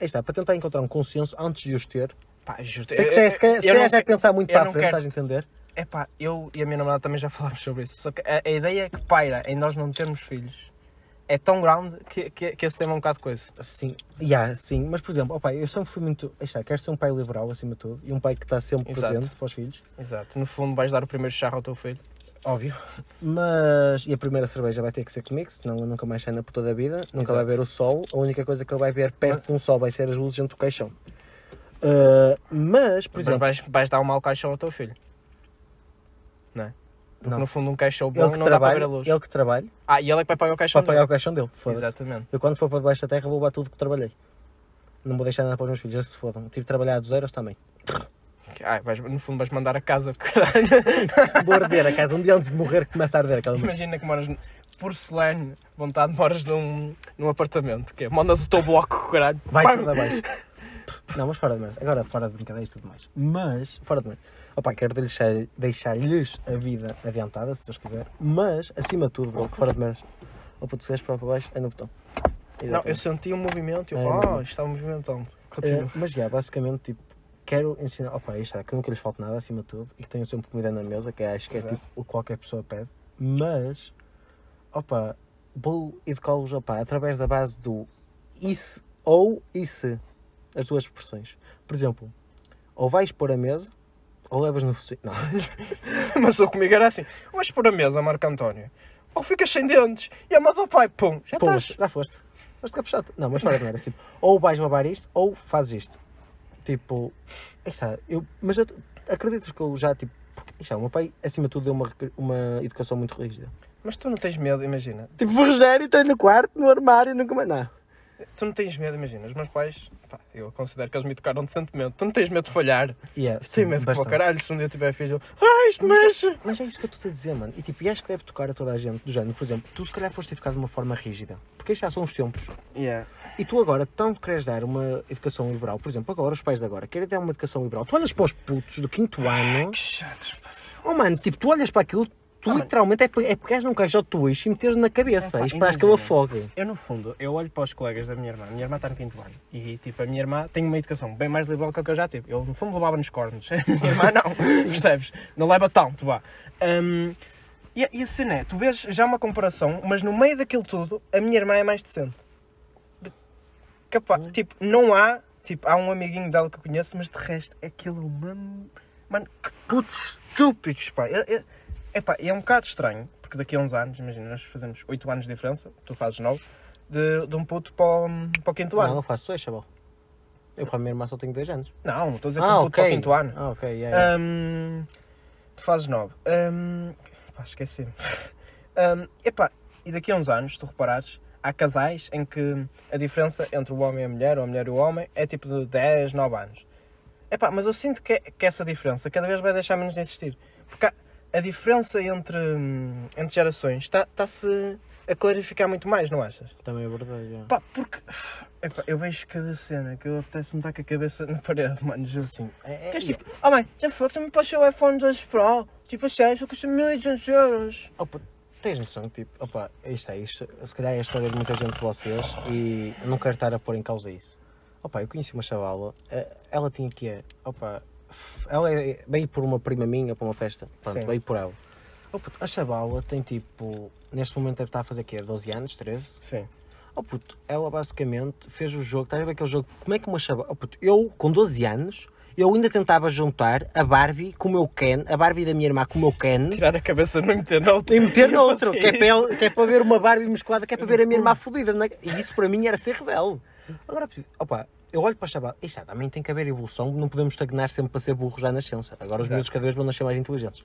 Aí está, para tentar encontrar um consenso antes de os ter. Pá, justo. Sei que já, se calhar, se calhar já é que- pensar muito para a frente, quero- estás a entender? epá, eu e a minha namorada também já [laughs] falámos sobre isso. Só que a, a ideia que paira em nós não termos filhos é tão grande que, que, que esse tema é um bocado coisa. Sim, yeah, sim, mas por exemplo, opa, eu sempre fui muito. Está, quero ser um pai liberal acima de tudo e um pai que está sempre Exato. presente para os filhos, Exato. No fundo, vais dar o primeiro charro ao teu filho. óbvio. Mas. E a primeira cerveja vai ter que ser comigo, senão eu nunca mais sai na puta da vida, nunca vai Exato. ver o sol. A única coisa que ele vai ver perto de um sol vai ser as luzes dentro do caixão. Uh, mas, por Mas exemplo, vais, vais dar um mau caixão ao teu filho. Não é? Porque Não. no fundo, um caixão bom ele que, não dá para ver trabalha, a luz. ele que trabalha Ah, e ele é que vai pagar o caixão para pagar o dele. caixão dele. Foda-se. Exatamente. Eu quando for para debaixo da terra vou levar tudo que trabalhei. Não vou deixar nada para os meus filhos, eles se fodam. Tive de trabalhar dos euros também. Ah, vais, no fundo, vais mandar a casa. [laughs] caralho. Vou arder a casa. Um dia antes de morrer começa a arder aquela. Imagina que moras porcelane, vontade, moras num, num apartamento. Que é, mandas o teu bloco, caralho. Vai Pam! tudo abaixo. Não, mas fora de mais. Agora fora de brincadeiras e tudo mais. Mas, fora de mais. Opa, quero deixar- deixar-lhes a vida adiantada, se Deus quiser. Mas, acima de tudo, bro, fora de mais. Ou puto, se para baixo, é no botão. Não, eu senti um movimento e eu, É, oh, está movimentando. É, Continua. mas, já, basicamente, tipo, quero ensinar. Opa, isto é, que nunca lhes falte nada, acima de tudo. E que tenham sempre comida na mesa, que acho que é Exato. tipo o que qualquer pessoa pede. Mas, opa, vou educá-los, opa, através da base do isso ou isso. As duas expressões. Por exemplo, ou vais pôr a mesa, ou levas no focinho. Não. [laughs] Mas eu comigo era assim: vais pôr a mesa, Marco António. Ou ficas sem dentes. E a mãe pai, pum, já mas estás. já foste. Foste capuchado. Não, mas fora de merda. Tipo, ou vais babar isto, ou fazes isto. Tipo, aí está. Eu, mas eu, acreditas que eu já, tipo, porque, aí está, o meu pai, acima de tudo, deu uma, uma educação muito rígida. Mas tu não tens medo, imagina. Tipo, Rogério, estou no quarto, no armário, nunca mais. Não. Tu não tens medo, imagina. Os meus pais, pá, eu considero que eles me tocaram decentemente. Tu não tens medo de falhar. Yeah, Sim, medo como o caralho. Se um dia tiver filho, eu, ah, isto mexe. Mas é isso que eu estou a dizer, mano. E tipo, e acho que deve tocar a toda a gente do género. Por exemplo, tu se calhar foste educado de uma forma rígida. Porque estes já são os tempos. Yeah. E tu agora tanto queres dar uma educação liberal, por exemplo, agora os pais de agora querem dar uma educação liberal. Tu olhas para os putos do quinto ano, Que chatos. pá. oh mano, tipo, tu olhas para aquilo, tu Ah, mano. literalmente é, é pegares num caixote de twist e meteres na cabeça É, pá, e esperas que ele afogue. Eu, no fundo, eu olho para os colegas da minha irmã. A minha irmã está no quinto ano. E, tipo, a minha irmã tem uma educação bem mais liberal que a que eu já tive. Eu, no fundo, levava nos cornos. [laughs] A minha irmã não. [laughs] Percebes? Não leva tanto, vá. Hum, e, e a cena é, tu vês já uma comparação, mas no meio daquilo tudo, a minha irmã é mais decente. De- Capaz, tipo, não há... Tipo, há um amiguinho dela que eu conheço, mas de resto, aquilo é uma... Mano, que putos estúpidos, pá. É, é, epá, é um bocado estranho, porque daqui a uns anos, imagina, nós fazemos 8 anos de diferença, tu fazes 9, de, de um puto para o, para o quinto Não, ano. eu faço isso, chaval. Eu para a minha irmã só tenho 10 anos. Não, estou a dizer para um puto para o quinto ano. Ah, ok, yeah, yeah. Hum, tu fazes 9. Hum, pá, esqueci-me. [laughs] Hum, epá, e daqui a uns anos, se tu reparares, há casais em que a diferença entre o homem e a mulher, ou a mulher e o homem, é tipo de 10, 9 anos. Epá, mas eu sinto que, que essa diferença cada vez vai deixar menos de existir. Porque há- a diferença entre, hum, entre gerações está- está-se a clarificar muito mais, não achas? Também é verdade. yeah. Pá, porque epá, eu vejo cada cena que eu apetece-me estar com a cabeça na parede, mano. juro. Sim. É, Que é, tipo, oh mãe, já foi, também posso o iPhone 12 Pro. Tipo, a sério, só custa 1200 euros. Opa, tens noção, tipo, opa, isto é isto. Se calhar é a história de muita gente de vocês e não quero estar a pôr em causa isso. Opa, eu conheci uma chavala, eh, ela tinha que é, opa, ela é- veio por uma prima minha para uma festa, pronto, Sim. veio por ela. Opa, a chavala tem tipo, neste momento deve estar a fazer quê? 12 anos, 13? Sim. Oh puto, ela basicamente fez o jogo, estás a ver aquele jogo? Como é que uma chavala. Oh puto, eu com 12 anos, eu ainda tentava juntar a Barbie com o meu Ken, a Barbie da minha irmã com o meu Ken. Tirar a cabeça não meter no outro. E meter noutro, que é, para que é para ver uma Barbie musculada, que é para ver a minha irmã [laughs] fodida. é? E isso para mim era ser rebelde. Agora, opa, eu olho para a chaval, isto já, também tem que haver evolução, não podemos estagnar sempre para ser burros já na ciência. Agora os miúdos cada vez vão nascer mais inteligentes.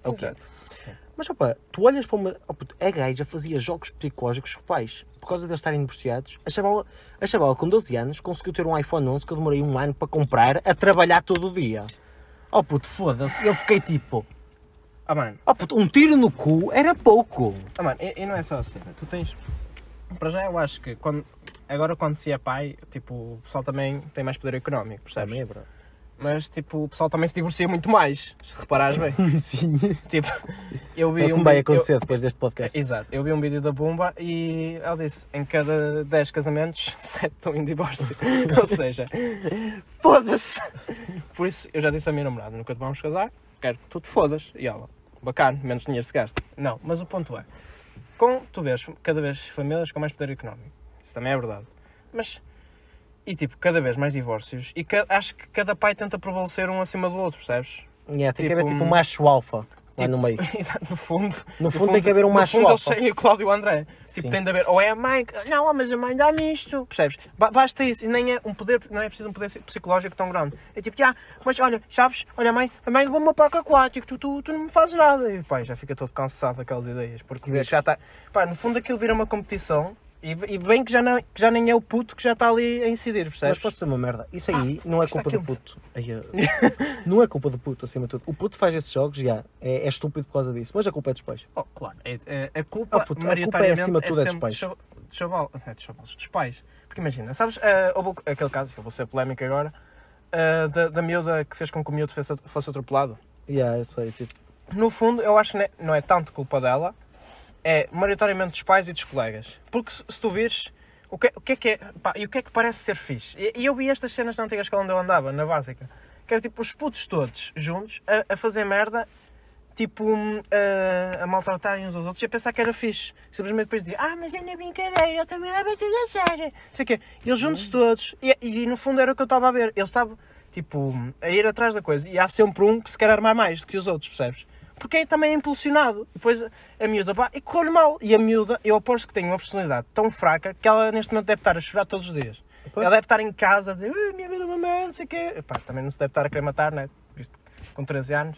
É. Mas opa, tu olhas para uma. Oh, puto, a gaja fazia jogos psicológicos com os pais. Por causa de eles estarem divorciados. A chavala, a chavala com 12 anos conseguiu ter um iPhone 11 que eu demorei um ano para comprar a trabalhar todo o dia. Oh puto, foda-se. Eu fiquei tipo. Ah, mano, Oh puto, um tiro no cu era pouco. ah, mano e, e não é só assim. Tu tens. Para já, eu acho que quando. Agora, quando se é pai, tipo, o pessoal também tem mais poder económico, percebes? Também é verdade. Mas, tipo, o pessoal também se divorcia muito mais, se reparares bem. [laughs] Sim. tipo, eu vi É um vai acontecer depois deste eu- podcast. Exato, eu vi um vídeo da Bumba e ela disse: em cada 10 casamentos, [laughs] 7 estão em divórcio. [laughs] Ou seja, foda-se! Por isso, eu já disse à minha namorada: nunca te vamos casar, quero que tu te fodas. E ela: bacana, menos dinheiro se gasta. Não, mas o ponto é, com, tu vês cada vez famílias com mais poder económico. Isso também é verdade. Mas, e tipo, cada vez mais divórcios. E ca- acho que cada pai tenta prevalecer um acima do outro, percebes? Yeah, tem que haver Tipo, tipo um macho alfa tipo- no meio. [laughs] Exato, no fundo. No fundo tem que haver um no macho fundo, eles alfa. têm o Cláudio e o André. Tipo, Sim. tem de haver. Ou é a mãe. que- Não, mas a mãe dá-me isto. Percebes? Ba- Basta isso. E nem é um poder, não é preciso um poder psicológico tão grande. É tipo, já, mas olha, sabes, olha a mãe, a mãe levou-me ao parque aquático, tu, tu, tu não me fazes nada. E pai, já fica todo cansado daquelas ideias. Porque já está. Pá, no fundo aquilo vira uma competição. E, e bem que já, não, que já nem é o puto que já está ali a incidir, Mas percebes? posso dizer uma merda? Isso aí não é culpa do puto. Ai, [laughs] não é culpa do puto, acima de tudo. O puto faz esses jogos, já, é, é estúpido por causa disso. Mas a culpa é dos pais. Oh, claro, é, é- a culpa, Ah, puto, a culpa é acima de tudo é dos sempre pais. chaval- dos chaval- é chavalos, dos pais. Porque imagina, sabes, eh, houve aquele caso, que eu vou ser polémico agora, eh, da, da miúda que fez com que o miúdo fosse, atropelado. Yeah, eu sei, tipo, No fundo, eu acho que não é, não é tanto culpa dela, é maioritariamente dos pais e dos colegas. Porque se, se tu vires, o que, o que é que é, pá, e o que é que parece ser fixe? E, e eu vi estas cenas na antiga escola onde eu andava, na básica, que era tipo os putos todos juntos a, a fazer merda, tipo hum, a, a maltratarem uns aos outros e a pensar que era fixe. Simplesmente depois dizia, ah, mas é na brincadeira, eu também leva tudo a sério. Sei o quê. E eles juntos todos, e, e no fundo era o que eu estava a ver. Eles estavam, tipo, a ir atrás da coisa. E há sempre um que se quer armar mais do que os outros, percebes? Porque é também impulsionado. E depois a miúda, pá, e corre mal. E a miúda, eu aposto que tem uma personalidade tão fraca que ela neste momento deve estar a chorar todos os dias. Pois. Ela deve estar em casa a dizer, "Ah, minha vida é merda, não sei o quê. Epá, também não se deve estar a querer matar, né? Com 13 anos.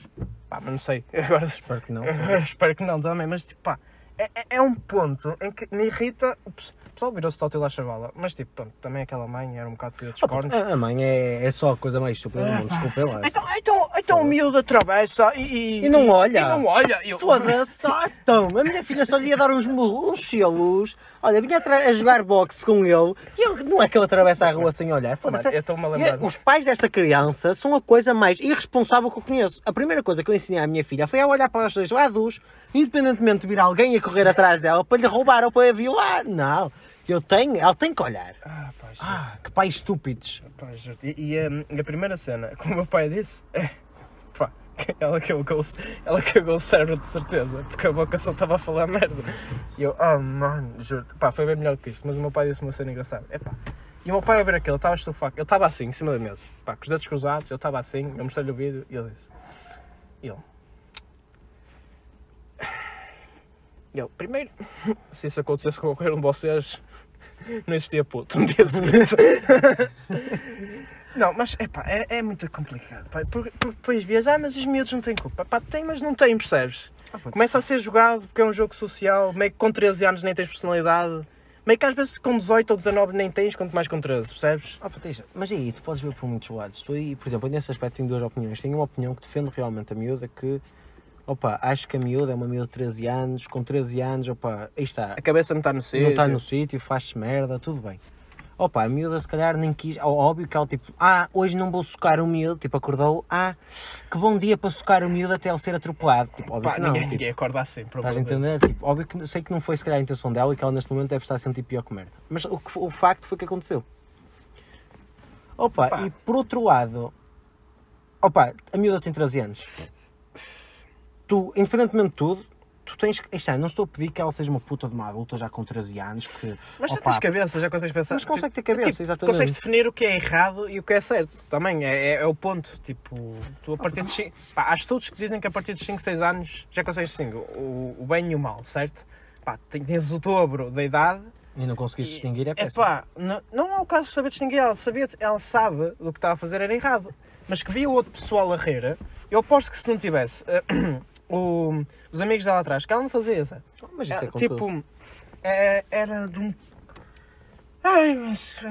Pá, mas não sei. [laughs] Agora espero que não. [laughs] espero que não também, mas tipo, pá, é, é- é um ponto em que me irrita. O pes- o pessoal virou-se tótil à chavala, mas tipo, pronto, também aquela mãe era um bocado de dos Ah, cornos. A mãe é, é só a coisa mais estúpida do mundo, desculpem lá. Então, então, então o miúdo atravessa e, E não olha. E não olha. E eu- Foda-se, ah, então, a minha filha só lhe ia dar uns, murros, uns selos. Olha, vinha a, a jogar boxe com ele e ele, não é que ele atravessa a rua sem olhar. Foda-se. Eu estou-me a E lembrar. Os pais desta criança são a coisa mais irresponsável que eu conheço. A primeira coisa que eu ensinei à minha filha foi a olhar para os dois lados, independentemente de vir alguém a correr atrás dela para lhe roubar ou para a violar. Não, eu tenho, ela tem que olhar. Ah, juro, Ah, que pais estúpidos. juro. E, e, hum, a primeira cena, [laughs] como o meu pai disse, é. Pá, [laughs] ela cagou, ela cagou o cérebro de certeza, porque a boca só estava a falar merda. E eu, oh mano, juro, pá, foi bem melhor que isto, mas o meu pai disse uma cena engraçada. É pá. E o meu pai a ver aquilo, estava estufado, ele estava assim, em cima da mesa, pá, com os dedos cruzados, ele estava assim, eu mostrei-lhe o vídeo e ele disse. E ele. E ele, primeiro, [laughs] se isso acontecesse com qualquer um de vocês, não existia puto no dia seguinte. [laughs] Não, mas epá, é, é muito complicado. Pá, porque, porque depois vias, ah, mas os miúdos não têm culpa. Pá, tem, mas não têm, percebes? Começa a ser jogado porque é um jogo social, meio que com 13 anos nem tens personalidade. Meio que às vezes com 18 ou 19 nem tens, quanto mais com 13, percebes? Ah, Patrícia, mas aí tu podes ver por muitos lados. Tu aí, por exemplo, nesse aspecto tenho duas opiniões. Tenho uma opinião que defende realmente a miúda que, opa, acho que a miúda é uma miúda de 13 anos, com 13 anos, opa, aí está, A cabeça não está no sítio. não está no sítio, faz-se merda, tudo bem. Opa, a miúda se calhar nem quis, óbvio que ela tipo, ah, hoje não vou socar o miúdo, tipo, acordou, ah, que bom dia para socar o miúdo até ele ser atropelado. Tipo, óbvio Pá, que não, ninguém, tipo, ninguém acorda assim, Estás a entender? Tipo, óbvio que sei que não foi se calhar a intenção dela e que ela neste momento deve estar a sentir pior que merda. Mas o, que, o facto foi que aconteceu. Opa, e por outro lado, opa, a miúda tem 13 anos. Tu, independentemente de tudo, tu tens que. Está, não estou a pedir que ela seja uma puta de uma adulta já com 13 anos que. Mas opa, tens cabeça, já consegues pensar. Mas consegue ter Tipo, cabeça, tipo, exatamente. Consegues definir o que é errado e o que é certo. Também é, é, é o ponto. Tipo, tu a partir dos 5. Há estudos que dizem que a partir dos 5, 6 anos já consegues distinguir o, o bem e o mal, certo? Pá, tens o dobro da idade. E não conseguiste distinguir, é É péssimo. pá, não, não é o caso de saber distinguir. Ela, sabia, ela sabe do que estava a fazer era errado. Mas que via o outro pessoal a rir, eu aposto que se não tivesse eh, o- os amigos dela atrás, que ela não fazia, sabe? Mas isso é É, tipo, é- era de um. Ai, mas.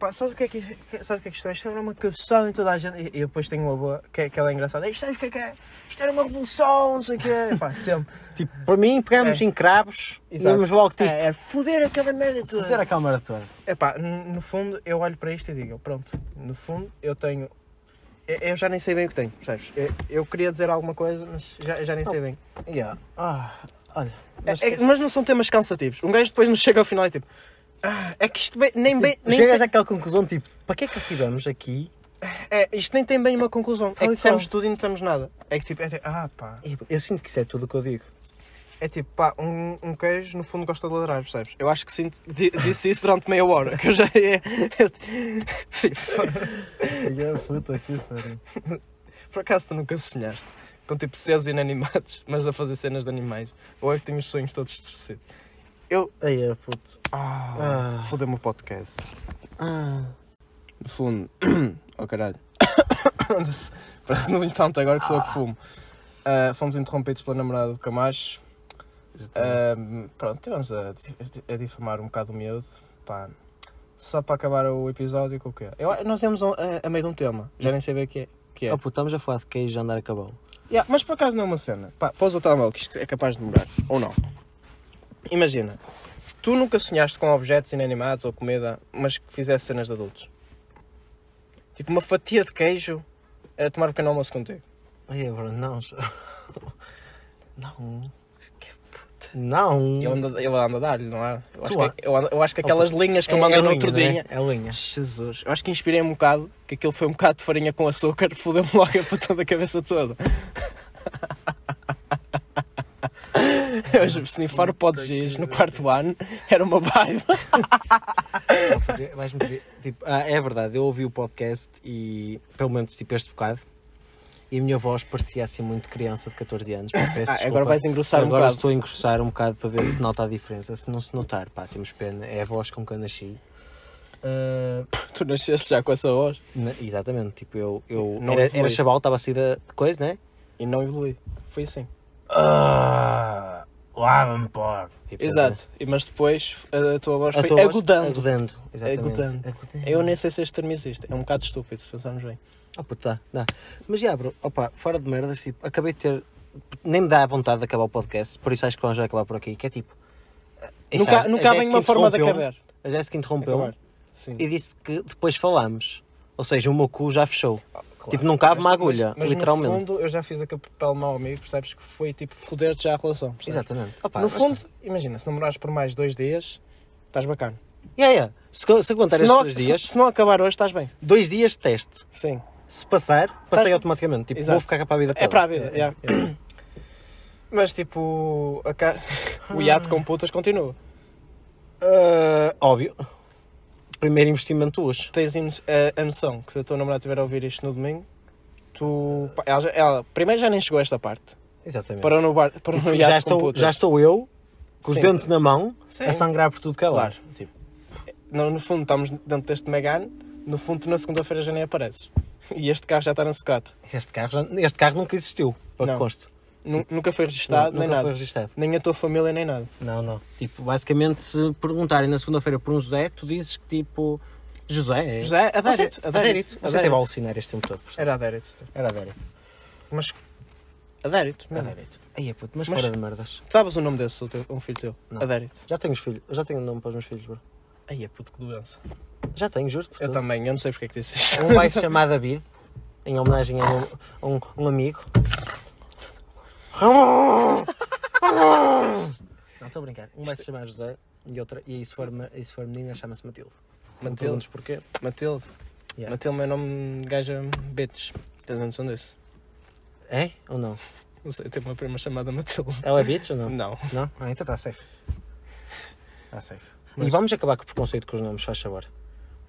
Pá, sabes o que é que, sabes o que, é que isto é? Isto era uma cabeçada em toda a gente. E, e depois tenho uma boa, que, é- que ela é engraçada. Isto sabes o que é que é? Isto era uma revolução, não sei o que é. [laughs] Pá, sempre. Tipo, para mim, pegamos É. em cravos e íamos logo tipo. É, é foder aquela merda toda. Fazer a câmara toda. É pá, no fundo, eu olho para isto e digo: pronto, no fundo, eu tenho. Eu, já nem sei bem o que tenho, percebes? Eu, eu queria dizer alguma coisa, mas já, já nem sei bem. Yeah. Ah, olha. É- Mas, é- mas não são temas cansativos. Um gajo depois nos chega ao final e tipo. "Ah, é que isto bem- nem bem. Tipo, Nem chegas tem- àquela conclusão tipo, para que é que estivemos aqui É, isto nem tem bem uma conclusão. É que dissemos tudo e não dissemos nada. É que tipo, é tipo, ah pá. Eu, eu sinto que isso é tudo o que eu digo. É tipo, pá, um, um queijo no fundo gosta de ladrar, percebes? Eu acho que sinto, di- disse isso durante meia hora, que eu já ia. É puta que pariu. Por acaso tu nunca sonhaste com tipo seres inanimados, [laughs] mas a fazer cenas de animais? Ou é que tenho os sonhos todos distorcidos? Eu. Aí é puto. Ah, Ah. fodeu-me o podcast. Ah. No fundo. [coughs] oh caralho. [coughs] Parece no entanto agora que sou eu que fumo. Ah, fomos interrompidos pela namorada do Camacho. Pronto, tivemos a, a difamar um bocado o miúdo. Pá, só para acabar o episódio com o quê? Eu, nós íamos a, a meio de um tema. Já nem sei bem o que é. Que é. Oh puto, estamos a falar de queijo e andar a cavalo. Yeah, mas por acaso não é uma cena. Pá, pôs o telemóvel que isto é capaz de demorar. Ou não. Imagina, tu nunca sonhaste com objetos inanimados ou comida, mas que fizesse cenas de adultos. Tipo uma fatia de queijo a tomar um pequeno almoço contigo. Ai, é Bruno, não. [laughs] Não. Não. Eu ando, eu ando a dar-lhe, não é? Eu acho, Tu que, a- eu, ando- eu acho que aquelas linhas que eu É- mandei é no linha, outro não é? dia. É linha. Jesus, eu acho que inspirei um bocado, que aquilo foi um bocado de farinha com açúcar, [laughs] fodeu-me logo a puta da cabeça toda. Eu snifar o pó de giz no quarto ano era uma vibe. Tipo, ah, é verdade, eu ouvi o podcast e, pelo menos, tipo, este bocado. E a minha voz parecia assim muito criança de 14 anos. pá, peço Ah, agora vais engrossar um Agora bocado. estou a engrossar um bocado para ver se nota a diferença. Se não se notar, pá, temos pena. É a voz com que eu nasci. Ah, [laughs] Tu nasceste já com essa voz na- exatamente, tipo, eu, eu Não era, evolui. era chaval, estava assim de coisa, né? e não evolui. Foi assim. Ah, lava-me, pô. Tipo, Exato. E, mas depois a, a tua voz A foi tua voz- agudando. Agudando, exatamente. Agudando. Agudando. Eu nem sei se este termo existe. É um bocado estúpido se pensarmos bem. Oh, puta, dá. Mas já, bro, opa, fora de merdas, tipo, acabei de ter. Nem me dá a vontade de acabar o podcast, por isso acho que vamos já acabar por aqui. Que é tipo. isto Nunca, a- nunca há bem Jéssica uma forma de acabar. A Jéssica interrompeu e disse que depois falámos. Ou seja, o meu cu já fechou. Claro. Tipo, não cabe Mas- uma agulha, mas, mas literalmente. No fundo, eu já fiz aquele papel mau amigo, percebes? Que foi tipo foder-te já a relação. percebes? Exatamente. Opa, no fundo, imagina, se namorares por mais dois dias, estás bacana. Yeah, yeah. Se, se aguentar Se estes não, dois se- dias, se não acabar hoje, estás bem. dois dias de teste. Sim. Se passar, passei automaticamente. Tipo, Exato. vou ficar cá para a vida É toda. para a vida, yeah. Mas tipo, ca- [laughs] o iate com putas continua. Ah, óbvio. Primeiro investimento hoje. Tens a, noção que se a tua namorada estiver a ouvir isto no domingo, tu. Ela, já- ela primeiro já nem chegou a esta parte. Exatamente. Parou no, bar, parou Tipo, no iate já, com estou, putas. já estou eu, com os Sim. dentes na mão, Sim. a sangrar por tudo que é Claro. Tipo, No, no fundo, estamos dentro deste Megane. No fundo, tu na segunda-feira já nem apareces. E este carro já está na secata. este, carro já- este carro nunca existiu, para que Não. conste. Nu- Nunca foi registado, nem nada. foi registado. Nem a tua família, nem nada. Não, não. Tipo, basicamente, se perguntarem na segunda-feira por um José, tu dizes que tipo. José é. José, adérito. Você, adérito. Você teve a alucinar este tempo todo. Era adérito. Era adérito. Mas. Adérito, mesmo. Adérito. Aí, puto, mas, Mas- fora de merdas. Davas o nome desse, teu, um filho teu? Não. Adérito. Já tenho os filhos. Já tenho nome para os meus filhos, bro. Ai, é puto que doença. Já tenho, juro. Eu também, eu não sei porque é que disse isto. Um vai se [laughs] chamar David, em homenagem a um, um, um amigo. Não, estou a brincar. Um vai se chamar José e, outra, e se for, e se for menina chama-se Matilde. Matilde. porquê. Matilde. Yeah. Matilde é o nome de gaja bitch. Tens a noção disso? É ou não? Não sei, eu tenho uma prima chamada Matilde. Ela é bitch ou não? Não. Não? Ah, então está safe. Está safe. Mas- E vamos acabar com o preconceito com os nomes, faz favor.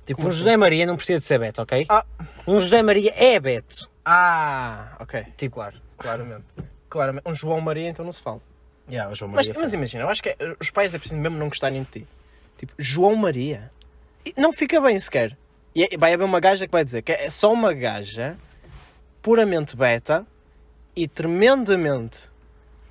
Tipo, Como um assim? José Maria não precisa de ser Beto, ok? Ah. Um José Maria é Beto. Ah, ok. Tipo, Claro, claramente. Claramente. Um João Maria então não se fala. yeah, João Mas, Maria mas faz. imagina, eu acho que é- os pais é preciso mesmo não gostarem de ti. Tipo, João Maria. E Não fica bem sequer. E é- vai haver uma gaja que vai dizer que é só uma gaja puramente beta e tremendamente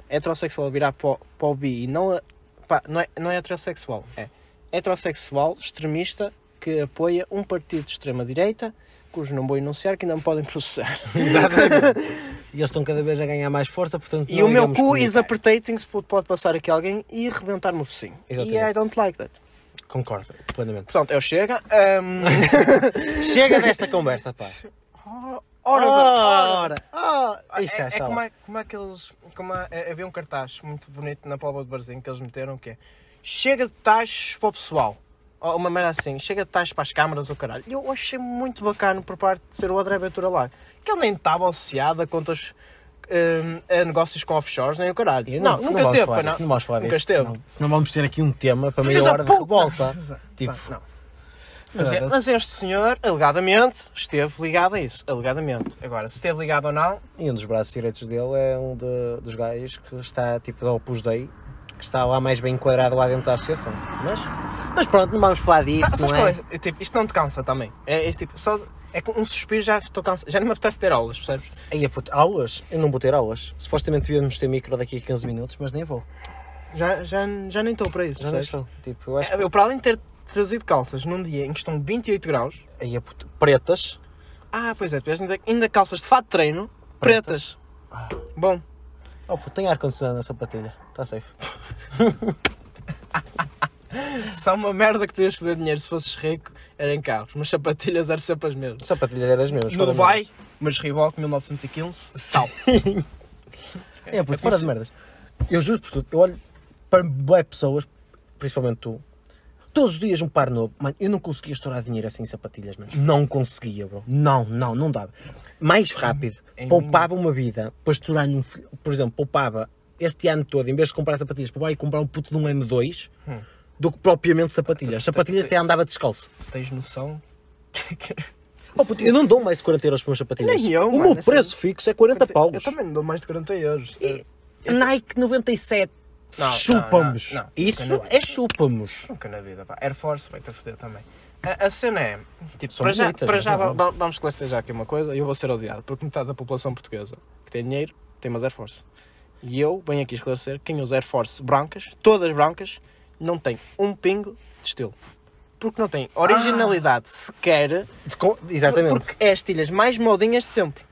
heterossexual virar para o, para o bi e não, pá, não, é, não é heterossexual, é heterossexual extremista que apoia um partido de extrema-direita cujo não vou enunciar que ainda me podem processar. [laughs] Exatamente. [laughs] e eles estão cada vez a ganhar mais força, portanto E o meu cu is comunicar. apertating se pode passar aqui alguém e rebentar-me o focinho. E Exatamente. I don't like that. Concordo, plenamente. Portanto, eu chega. Um... [laughs] Chega desta conversa, pá. ora, ora, ora. Isto é, é, é como, é, como é que eles. Como é- é- havia um cartaz muito bonito na Póvoa de Barzinho que eles meteram que é Chega de taxas para o pessoal. Ou uma merda assim, chega de tais para as câmaras ou caralho. E eu achei muito bacana por parte de ser o André Ventura lá. Que ele nem estava associado a contas. hum, a negócios com offshores, nem o caralho. Não, não nunca esteve, falar não. não vamos falar Nunca disto, esteve. senão, senão vamos ter aqui um tema para meia hora de revolta. Tipo, não. Mas, é- mas este senhor, alegadamente, esteve ligado a isso. Alegadamente. Agora, se esteve ligado ou não, E um dos braços direitos dele é um de- dos gajos que está tipo da Opus Dei, que está lá mais bem enquadrado lá dentro da associação. Mas, mas pronto, não vamos falar disso, Sabes não é? é? É tipo, isto não te cansa também. É, é tipo, só. É um suspiro já estou cansado. Já não me apetece ter aulas, percebes? Aí, puto, aulas? Eu não vou ter aulas. Supostamente devíamos ter micro daqui a 15 minutos, mas nem vou. Já, já, já nem estou para isso, Já deixou. Tipo, eu acho que... Eu, para além de ter trazido calças num dia em que estão 28 graus. Aí, puto, pretas. Ah, pois é, tu ainda, ainda calças de fato de treino, pretas. Ah. Bom, Oh, puto, tem ar-condicionado na sapatilha. Está safe. [laughs] só uma merda que tu ias fazer dinheiro se fosses rico era em carros, mas sapatilhas eram sempre as mesmas. Sapatilhas eram as mesmas. No Dubai, merdas. mas Reebok 1915, tal. [laughs] É, puto, fora de merdas. Eu juro por tudo, eu olho para boas pessoas, principalmente tu, todos os dias um par novo. Mano, eu não conseguia estourar dinheiro assim em sapatilhas, mano. Não conseguia, bro. Não, não, não dava. Mais rápido, poupava uma vida para estourar num. fi- Por exemplo, poupava este ano todo, em vez de comprar sapatilhas, poupava e comprar um puto de um M2 Hum. do que propriamente sapatilhas. Sapatilhas até andava descalço. Tens noção? Oh, puto, eu não dou mais de 40 euros por umas sapatilhas. Nem eu, o meu é preço fixo é 40 Eu paus. também não dou mais de 40 euros. Nike 97. Não, Chúpamos. não, não. Isso é chúpamos. Nunca na vida, pá. Air Force vai-te a foder também. A, a cena é, tipo, São para já, para já vamos esclarecer já aqui uma coisa e eu vou ser odiado, porque metade da população portuguesa que tem dinheiro tem umas Air Force. E eu venho aqui esclarecer que quem usa Air Force brancas, todas brancas, não tem um pingo de estilo. Porque não tem originalidade sequer, De com- Exatamente. porque é as tilhas mais modinhas de sempre.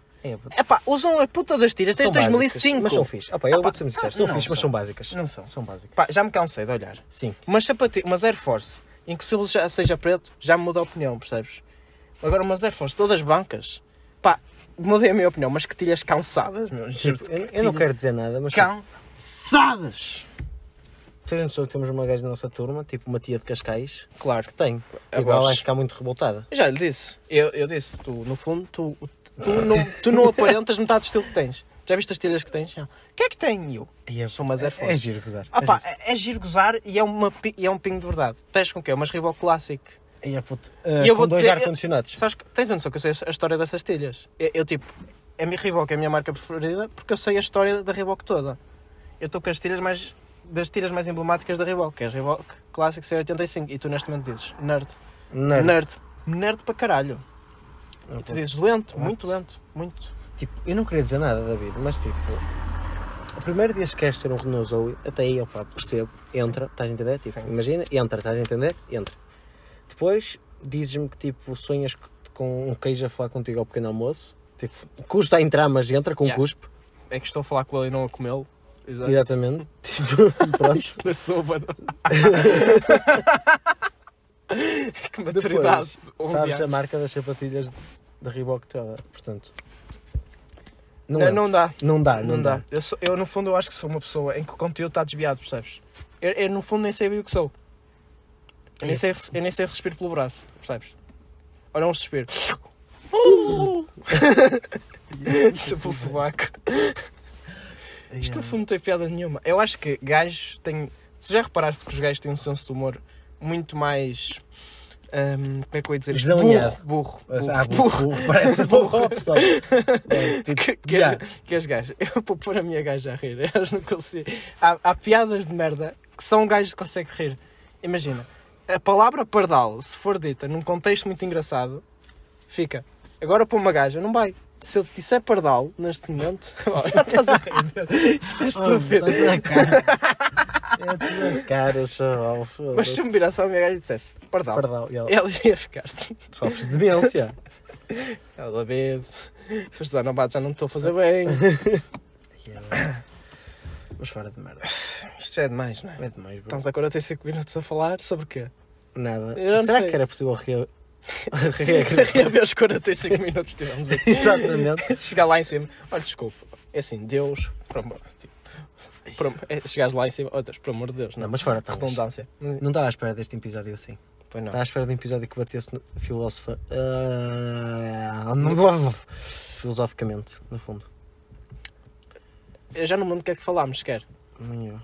É, pá, usam a puta das tilhas desde São 2005. básicas, Mas são fixe. Opa, eu Ah, vou-te ser pá, sincero, são não fixe, mas são. são básicas. Não são. São básicas. Pá, já me cansei de olhar. Sim. Mas sapati- umas Air Force, em que o símbolo já seja preto, já me muda a opinião, percebes? Agora umas Air Force todas brancas, pá, mudei a minha opinião, mas que tilhas cansadas, meu. Tipo, eu, eu não quero dizer nada, mas tipo, Cansadas! tens noção que temos uma gaja na nossa turma, tipo uma tia de Cascais, Claro. que tem. A ela vai ficar muito revoltada. Eu já lhe disse, eu, eu disse, tu, no fundo, tu, tu, não, tu não aparentas metade do estilo que tens. Já viste as tilhas que tens? O que é que tem? E eu? São umas Air Force. É giro, gozar. Ah pá, é, é giro gozar e é, uma, e é um pingo de verdade. Tens com o quê? Umas Reebok Classic. É puto. E Uh, eu com dois dizer- ar-condicionados. Sabes que tens a noção que eu sei a história dessas tilhas? Eu, eu, tipo, a minha Reebok é a minha marca preferida porque eu sei a história da Reebok toda. Eu estou com as tilhas mais das tilhas mais emblemáticas da Reebok, que é a Reebok Classic C85 e tu neste momento dizes nerd. Nerd. Nerd. Nerd para caralho. Ah, E tu dizes What? muito doente, muito. Tipo, eu não queria dizer nada, David, mas tipo, o primeiro dia que queres ter um Renault Zoe, até aí, opa, percebo, entra, estás a entender? Tipo, Sim. imagina, entra, estás a entender? Entra. Depois dizes-me que tipo, sonhas com um queijo a falar contigo ao pequeno almoço, tipo, custa a entrar, mas entra com Yeah. cuspe, É que estou a falar com ele e não a comê-lo. Exato. exatamente. [laughs] Tipo, pronto. Isto não sou mano. [laughs] que maturidade. Depois, 11 sabes a anos. marca das sapatilhas de Reebok toda, portanto. Não, Não, é. não dá. não dá, Não, dá. Eu, sou- eu, no fundo, eu acho que sou uma pessoa em que o conteúdo está desviado, percebes? Eu, eu, no fundo, nem sei bem o que sou. Eu nem sei, eu nem sei respiro pelo braço, percebes? Olha um suspiro. [laughs] Isso é pelo sovaco. Isto, no fundo, não tem piada nenhuma. Eu acho que gajos têm... Tu já reparaste que os gajos têm um senso de humor muito mais... hum, como é que eu ia dizer isto? Desalinhado. Burro. Burro. Ah, burro. burro, burro, [laughs] parece burro, pessoal. É, [laughs] tipo, que, que, yeah. que as gajas, eu vou pôr a minha gaja a rir, elas não consigo. Há, há piadas de merda que só um gajo consegue rir. Imagina, a palavra pardal, se for dita num contexto muito engraçado, fica. Agora para uma gaja, não vai. Se eu te disser pardal, neste momento, [laughs] já estás a rir. Isto é estúpido. Oh, na cara. É a tua cara, chaval. Mas se me virasse a minha gaja e dissesse pardal, Pardal, ela- ela ia ficar. Sofres de demência. Ela David, já não bate, já não estou a fazer bem. [laughs] [laughs] Mas fora de merda. Isto já é demais, não é? É demais, bro. Estamos há 45 minutos a falar sobre o quê? Nada. Será sei. que era possível re... [laughs] Reaver os 45 minutos que tivemos aqui. [laughs] Exatamente. Chegar lá em cima. Olha, desculpa. É assim, Deus, por amor. Tipo, por, é, chegares lá em cima. Oh, Deus, por amor de Deus, não. Não, mas fora de Redundância. Não estava à espera deste episódio assim. Pois não. Estava à espera de um episódio que batesse no filosofa. Ah, não- filosoficamente, no fundo. Eu já não me lembro do que é que falámos sequer. Nem eu.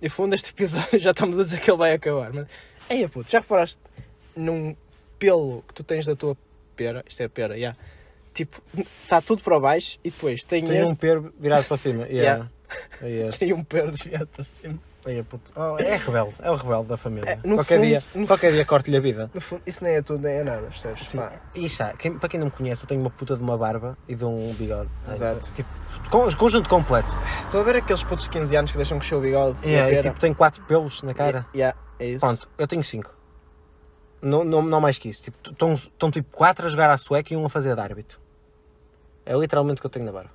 E fundo este episódio [laughs] já estamos a dizer que ele vai acabar. Mas... Ei, puto, já reparaste num pelo que tu tens da tua pera? Isto é pera, já. Tipo, está tudo para baixo e depois tem, Tem um este, pero virado para cima. Yeah. É este. [laughs] tem um pelo desviado para cima. É, puto. Oh, é rebelde, é o rebelde da família. É, no qualquer, fundo- dia, no- qualquer dia corto-lhe a vida. Fundo, isso nem é tudo, nem é nada, percebes? Sim. Pá, E já, quem- para quem não me conhece, eu tenho uma puta de uma barba e de um bigode. Exato. Tipo, com, conjunto completo. Estou a ver aqueles putos de 15 anos que deixam crescer o bigode Yeah, e, pera. tipo, tem quatro pelos na cara. Yeah, é isso. Pronto, eu tenho cinco. Não, não, não mais que isso. Tipo, estão tipo quatro a jogar à sueca e um a fazer de árbitro. É literalmente o que eu tenho na barba.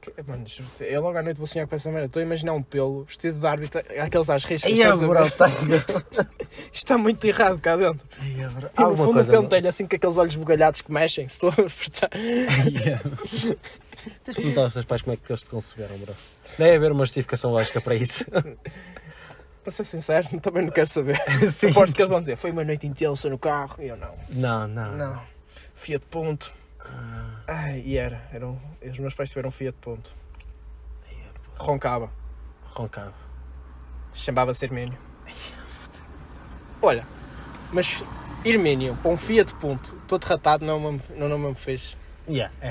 Porque, mano, juro-te, eu logo à noite vou sonhar com essa merda. Estou a imaginar um pelo vestido de árbitro, aqueles às riscas. Ai, estás a bro, tá. [laughs] Isto está muito errado cá dentro. E no fundo o coisa- pentelho, assim com aqueles olhos bugalhados que mexem, [laughs] se estou a apertar. Tens de perguntar aos teus pais como é que eles te conceberam, bro. Deve haver uma justificação lógica para isso. [laughs] Para ser sincero, também não quero saber. Sim. Aposto que eles vão dizer, foi uma noite intensa no carro. E eu não. Não, não. Não. Fiat Punto. Ai, e era. Eram, os meus pais tiveram um Fiat Punto. Roncava. Roncava. Chamava-se Hermínio. Olha, mas Hermínio, para um Fiat Punto, todo ratado, não, me- não, não me fez. Yeah, é.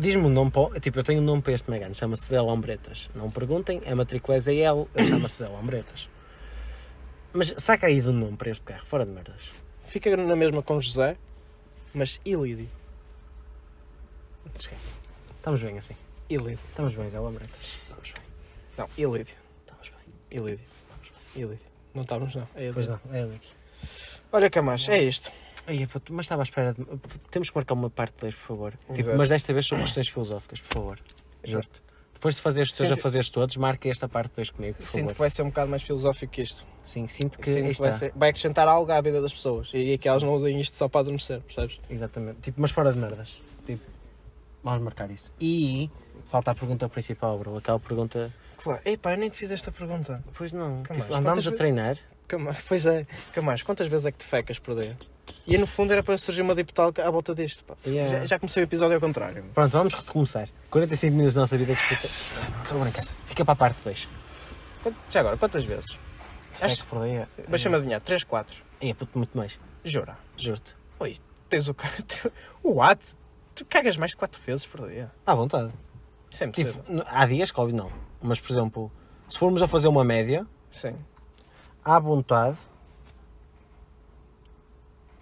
Diz-me um nome para. o- Tipo, eu tenho um nome para este Megane, chama-se Zé Lombretas. Não perguntem, a matrícula é ZL, ele chama-se Zé Lombretas. Mas saca aí de um nome para este carro, fora de merdas. Fica na mesma com José, mas Ilídio. Esquece. Estamos bem assim. Ilídio. Estamos bem, Zé Lombretas. Estamos bem. Não, Ilídio. Estamos bem. Ilídio. Ilídio. Não estávamos, não. É Pois Ilídio. não, é ali. Olha, Camacho, é isto. Ai, puto, mas estava à espera de... Temos que marcar uma parte 2, por favor. Tipo, Exato. mas desta vez sobre questões filosóficas, por favor. Juro-te. Depois de fazeres todos a Sinto- fazeres todos, marca esta parte 2 comigo, por Sinto favor. que vai ser um bocado mais filosófico que isto. Sim, sinto que. Sinto aí que vai, está. ser- vai acrescentar algo à vida das pessoas. E que elas não usem isto só para adormecer, percebes? Exatamente. Tipo, mas fora de merdas. Tipo, vamos marcar isso. E falta a pergunta principal, bro. Aquela pergunta. Claro. Epá, eu nem te fiz esta pergunta. Pois não. Tipo, andámos a ve- treinar. Camacho, [laughs] pois é. Camacho, quantas vezes é que te fecas por dia? E no fundo era para surgir uma diputal à volta. Pá. Yeah. Já, já comecei o episódio ao contrário. Pronto, vamos recomeçar. 45 minutos da nossa vida de disputa. Estou a brincar. Fica para a parte 2. Quant- Já agora, quantas vezes? Acho- Acho por dia. Deixa-me adivinhar, 3, 4. É, puto, muito mais. Jura? Juro-te. Tens o ca- [laughs] O what? Tu cagas mais de 4 vezes por dia. À vontade. Isso é impossível. Tipo, há dias que, óbvio, não. Mas, por exemplo, se formos a fazer uma média, Sim. à vontade.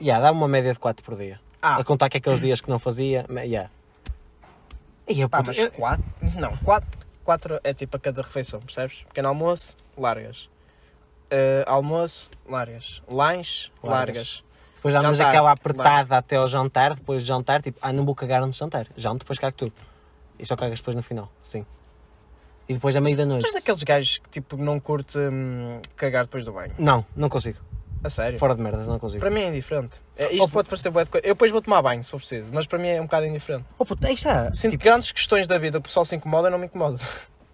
Já, dá uma média de 4 por dia. Ah, A contar que aqueles dias que não fazia, já. E eu, pá, puto, mas eu- 4? Não, 4, 4 é tipo a cada refeição, percebes? Pequeno almoço, largas. Eh, almoço, largas. Lanche, Largas. largas. Depois damos Jantar, aquela apertada até ao jantar, depois de jantar, tipo, ah, não vou cagar antes de jantar. Janto, depois cago tudo. E só cagas depois no final, sim. E depois à meia da noite. Mas daqueles gajos que tipo não curte hum, cagar depois do banho. Não, não consigo. A sério? Fora de merdas, não consigo. Para mim é indiferente. É, isto Oh, pode parecer bué de coisa. Eu depois vou tomar banho se for preciso, mas para mim é um bocado indiferente. Oh puto, aí está. Sinto Tipo, grandes questões da vida, o pessoal se incomoda, não me incomoda.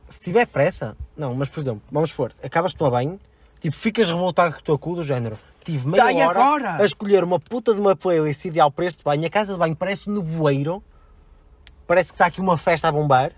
se tiver pressa, não, mas por exemplo, vamos supor, acabas de tomar banho, tipo, ficas revoltado com o teu cu do género. Tive meia e hora agora? a escolher uma puta de uma playlist ideal para este banho. A casa de banho parece um nevoeiro. Parece que está aqui uma festa a bombar.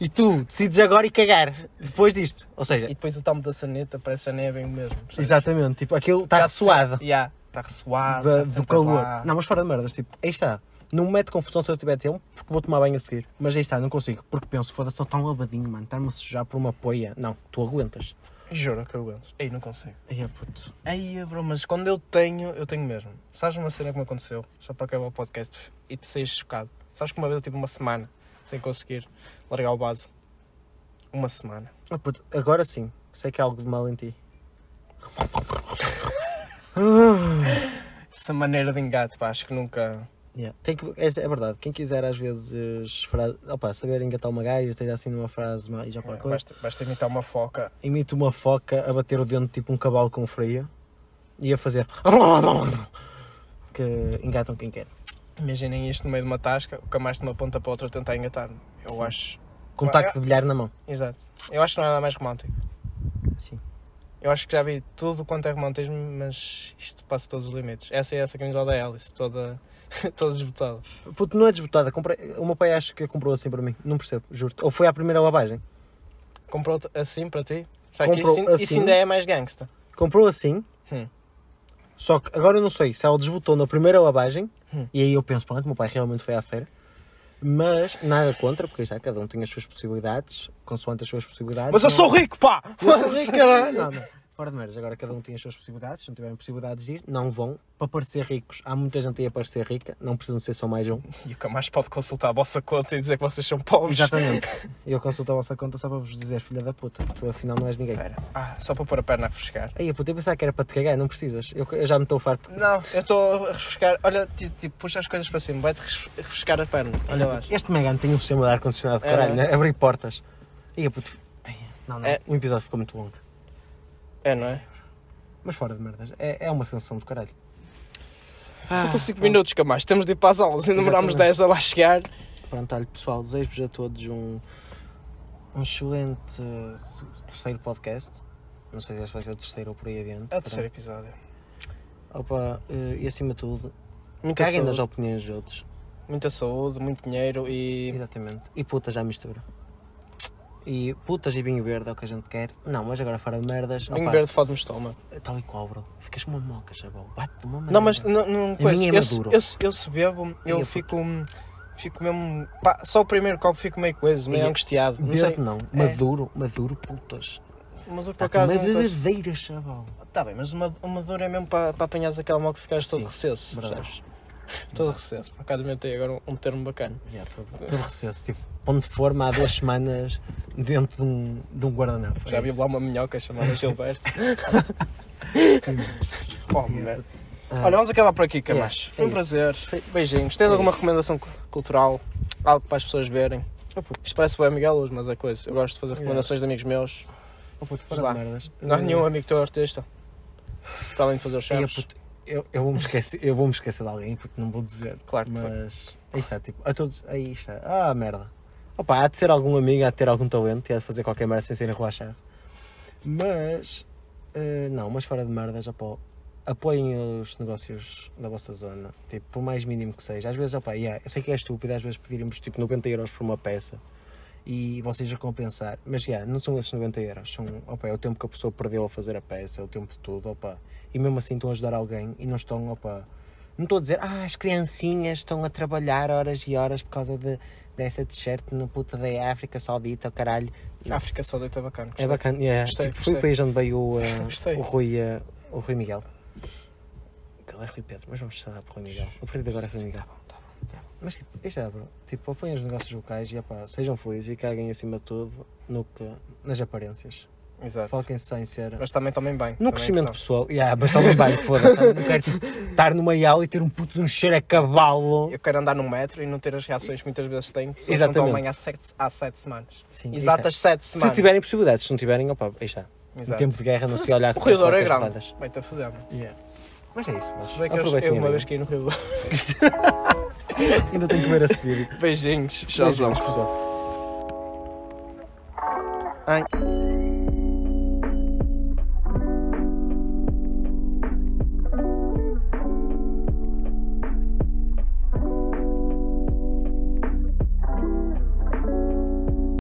E tu decides agora e cagar depois disto. Ou seja, E depois o tomo da saneta parece que já nem é bem o mesmo. percebes? exatamente, tipo, aquilo está Já sente- Já, está da- já te do calor. lá. Não, mas fora de merdas, tipo, aí está. Não me mete confusão se eu tiver tempo, porque vou tomar banho a seguir. Mas aí está, não consigo. Porque penso, foda-se, estou tão lavadinho, mano. Estar-me a sujar por uma poia. Não, tu aguentas. Juro que eu aguento. Ei, não consigo. Ai, é puto. Ei, bro, mas quando eu tenho, eu tenho mesmo. Sabes uma cena que me aconteceu? Só para acabar o podcast e te saís chocado. Sabes que uma vez eu tive uma semana sem conseguir largar o vaso. Uma semana. Ah, puto, agora sim, sei que há algo de mal em ti. [laughs] Essa maneira de engate, pá, acho que nunca. Yeah. Tem que, é, é verdade, quem quiser às vezes fra- opa, saber engatar uma gaja, esteja assim numa frase mais já qualquer coisa, Basta, basta imitar uma foca. imita uma foca a bater o dente tipo um cavalo com frio e a fazer que engatam quem quer. Imaginem isto no meio de uma tasca, o Camacho de uma ponta para outra a tentar engatar-me. Eu Sim. acho. Com um taco de bilhar na mão. Exato. Eu acho que não é nada mais romântico. Sim. Eu acho que já vi tudo quanto é romantismo, mas isto passa todos os limites. Essa é essa camisola da Alice, toda, [laughs] toda desbotada. Puto, não é desbotada. Comprei... O meu pai acho que a comprou assim para mim. Não percebo, juro-te. Ou foi à primeira lavagem. Comprou assim para ti? Sabe Comprou isso, isso assim? ainda é mais gangsta. Comprou assim. Hum. Só que agora eu não sei se ela desbotou na primeira lavagem. Hum. E aí eu penso, pronto, meu pai realmente foi à feira. Mas nada contra, porque já cada um tem as suas possibilidades, consoante as suas possibilidades. Mas eu Não- sou rico, pá! Eu sou rico, caralho! Não, não. Fora de agora cada um tem as suas possibilidades. Se não tiverem possibilidades de ir, não vão. Para parecer ricos, há muita gente aí a parecer rica, não precisam ser só mais um. E o que mais pode consultar a vossa conta e dizer que vocês são pobres. Exatamente. [laughs] Eu consulto a vossa conta só para vos dizer, filha da puta, tu afinal não és ninguém. Espera. Ah, só para pôr a perna a refrescar. Aí, puta, eu pensava que era para te cagar, não precisas. Eu, eu já me estou farto. Não, eu estou a refrescar. Olha, tipo, tipo, puxa as coisas para cima, vai-te res- refrescar a perna. Olha lá. Este Megane tem um sistema de ar-condicionado, É, caralho, é? né? Abrir portas. Aí, puto. Ai, Não, não. É. O episódio ficou muito longo. É, não é? Mas fora de merdas. É, é uma sensação do caralho. Faltam 5 minutos, que mais. Temos de ir para as aulas. Ainda demorámos Exatamente. 10 a lá chegar. Pronto, olha, pessoal, desejo-vos a todos um, um excelente uh, terceiro podcast. Não sei se este vai ser o terceiro ou por aí adiante. É o terceiro episódio. Opa, eh, e acima de tudo, Muita caguem nas saúde, opiniões dos outros. muita saúde, muito dinheiro e. Exatamente. E putas já mistura. E putas e vinho verde é o que a gente quer. Não, mas agora fora de merdas. Vinho opa, verde fode-me o estômago. Tal e qual, bro. Ficas uma moca, chabão. Bate-te uma maneira. Não, mas não, não, coisa, minha é eu, se- maduro. eu, se- eu se bebo, eu fico. Fico mesmo. pá, só o primeiro copo fico meio coisa, meio angustiado. Não sei. não. É. Maduro, maduro, putas. Mas eu por acaso. uma bebedeira, chabão. Tá bem, mas uma, uma dor é mesmo para, para apanhares aquela moca e ficares todo recesso. verdade. [laughs] Todo recesso. Por acaso inventei agora um, um termo bacana. Já, todo, todo recesso. Tipo, ponto de forma há duas semanas dentro de um, de um guardanapo. Já É vi lá uma minhoca chamada Gilberto. [laughs] [laughs] oh, merda. Ah, Olha, vamos acabar por aqui, Yeah, Camacho. é Foi um prazer. Beijinhos. Tens É alguma recomendação cu- cultural? Algo para as pessoas verem? Isto parece bem Miguel hoje, mas é coisa. Eu gosto de fazer Yeah. recomendações de amigos meus. oh, puto, lá. merdas. Não há nenhum amigo teu artista? Para além de fazer os Ei, eu, eu vou-me esquecer, eu vou-me esquecer de alguém, porque não vou dizer. Claro Mas aí está, tipo, a todos, aí está. Ah, merda. Opa, há de ser algum amigo, há de ter algum talento e há de fazer qualquer merda sem ser relaxar. Mas, eh, não, mas fora de merdas, opa, apoiem os negócios da vossa zona, tipo, por mais mínimo que seja. Às vezes, opa, yeah, eu sei que é estúpido, às vezes pedirmos tipo 90 euros por uma peça e vocês a compensar, mas yeah, não são esses 90 euros, são, opa, é o tempo que a pessoa perdeu a fazer a peça, é o tempo todo, opa, e mesmo assim estão a ajudar alguém e não estão, opa, não estou a dizer, ah, as criancinhas estão a trabalhar horas e horas por causa de, dessa t-shirt na puta da África Saudita, o caralho. Não. África Saudita é bacana. É gostei. bacana, yeah. Gostei, Tipo, foi o gostei. país onde veio o, Gostei. o, Rui, eh, o Rui Miguel. Ele é Rui Pedro, mas vamos chamar por Rui Miguel. A partir de agora é Rui Miguel. Tá bom, tá bom. Mas tipo, isto é, bro. Tipo, apoiem os negócios locais e opá, sejam felizes e caguem acima de tudo no que, nas aparências. Exato. Foquem-se só em ser. Mas também tomem bem. No é crescimento importante. pessoal, yeah, mas também bem, [laughs] foda-se. Não quero tipo, estar numa aula e ter um puto de um cheiro a cavalo. Eu quero andar no metro e não ter as reações que muitas vezes tenho. Exatamente. que não há sete, há sete semanas. Sim, Exatas sete é. semanas. Se tiverem possibilidades, se não tiverem, opá, aí está. Exato. tempo de guerra não se olhar O Rio Douro é com grande. Vai-te a foder. Yeah. Mas é isso, mas que eu, eu uma vez caí no Rio Douro. [laughs] Ainda tenho que ver esse vídeo. Beijinhos. Tchauzão. Beijinhos, pessoal. Ai.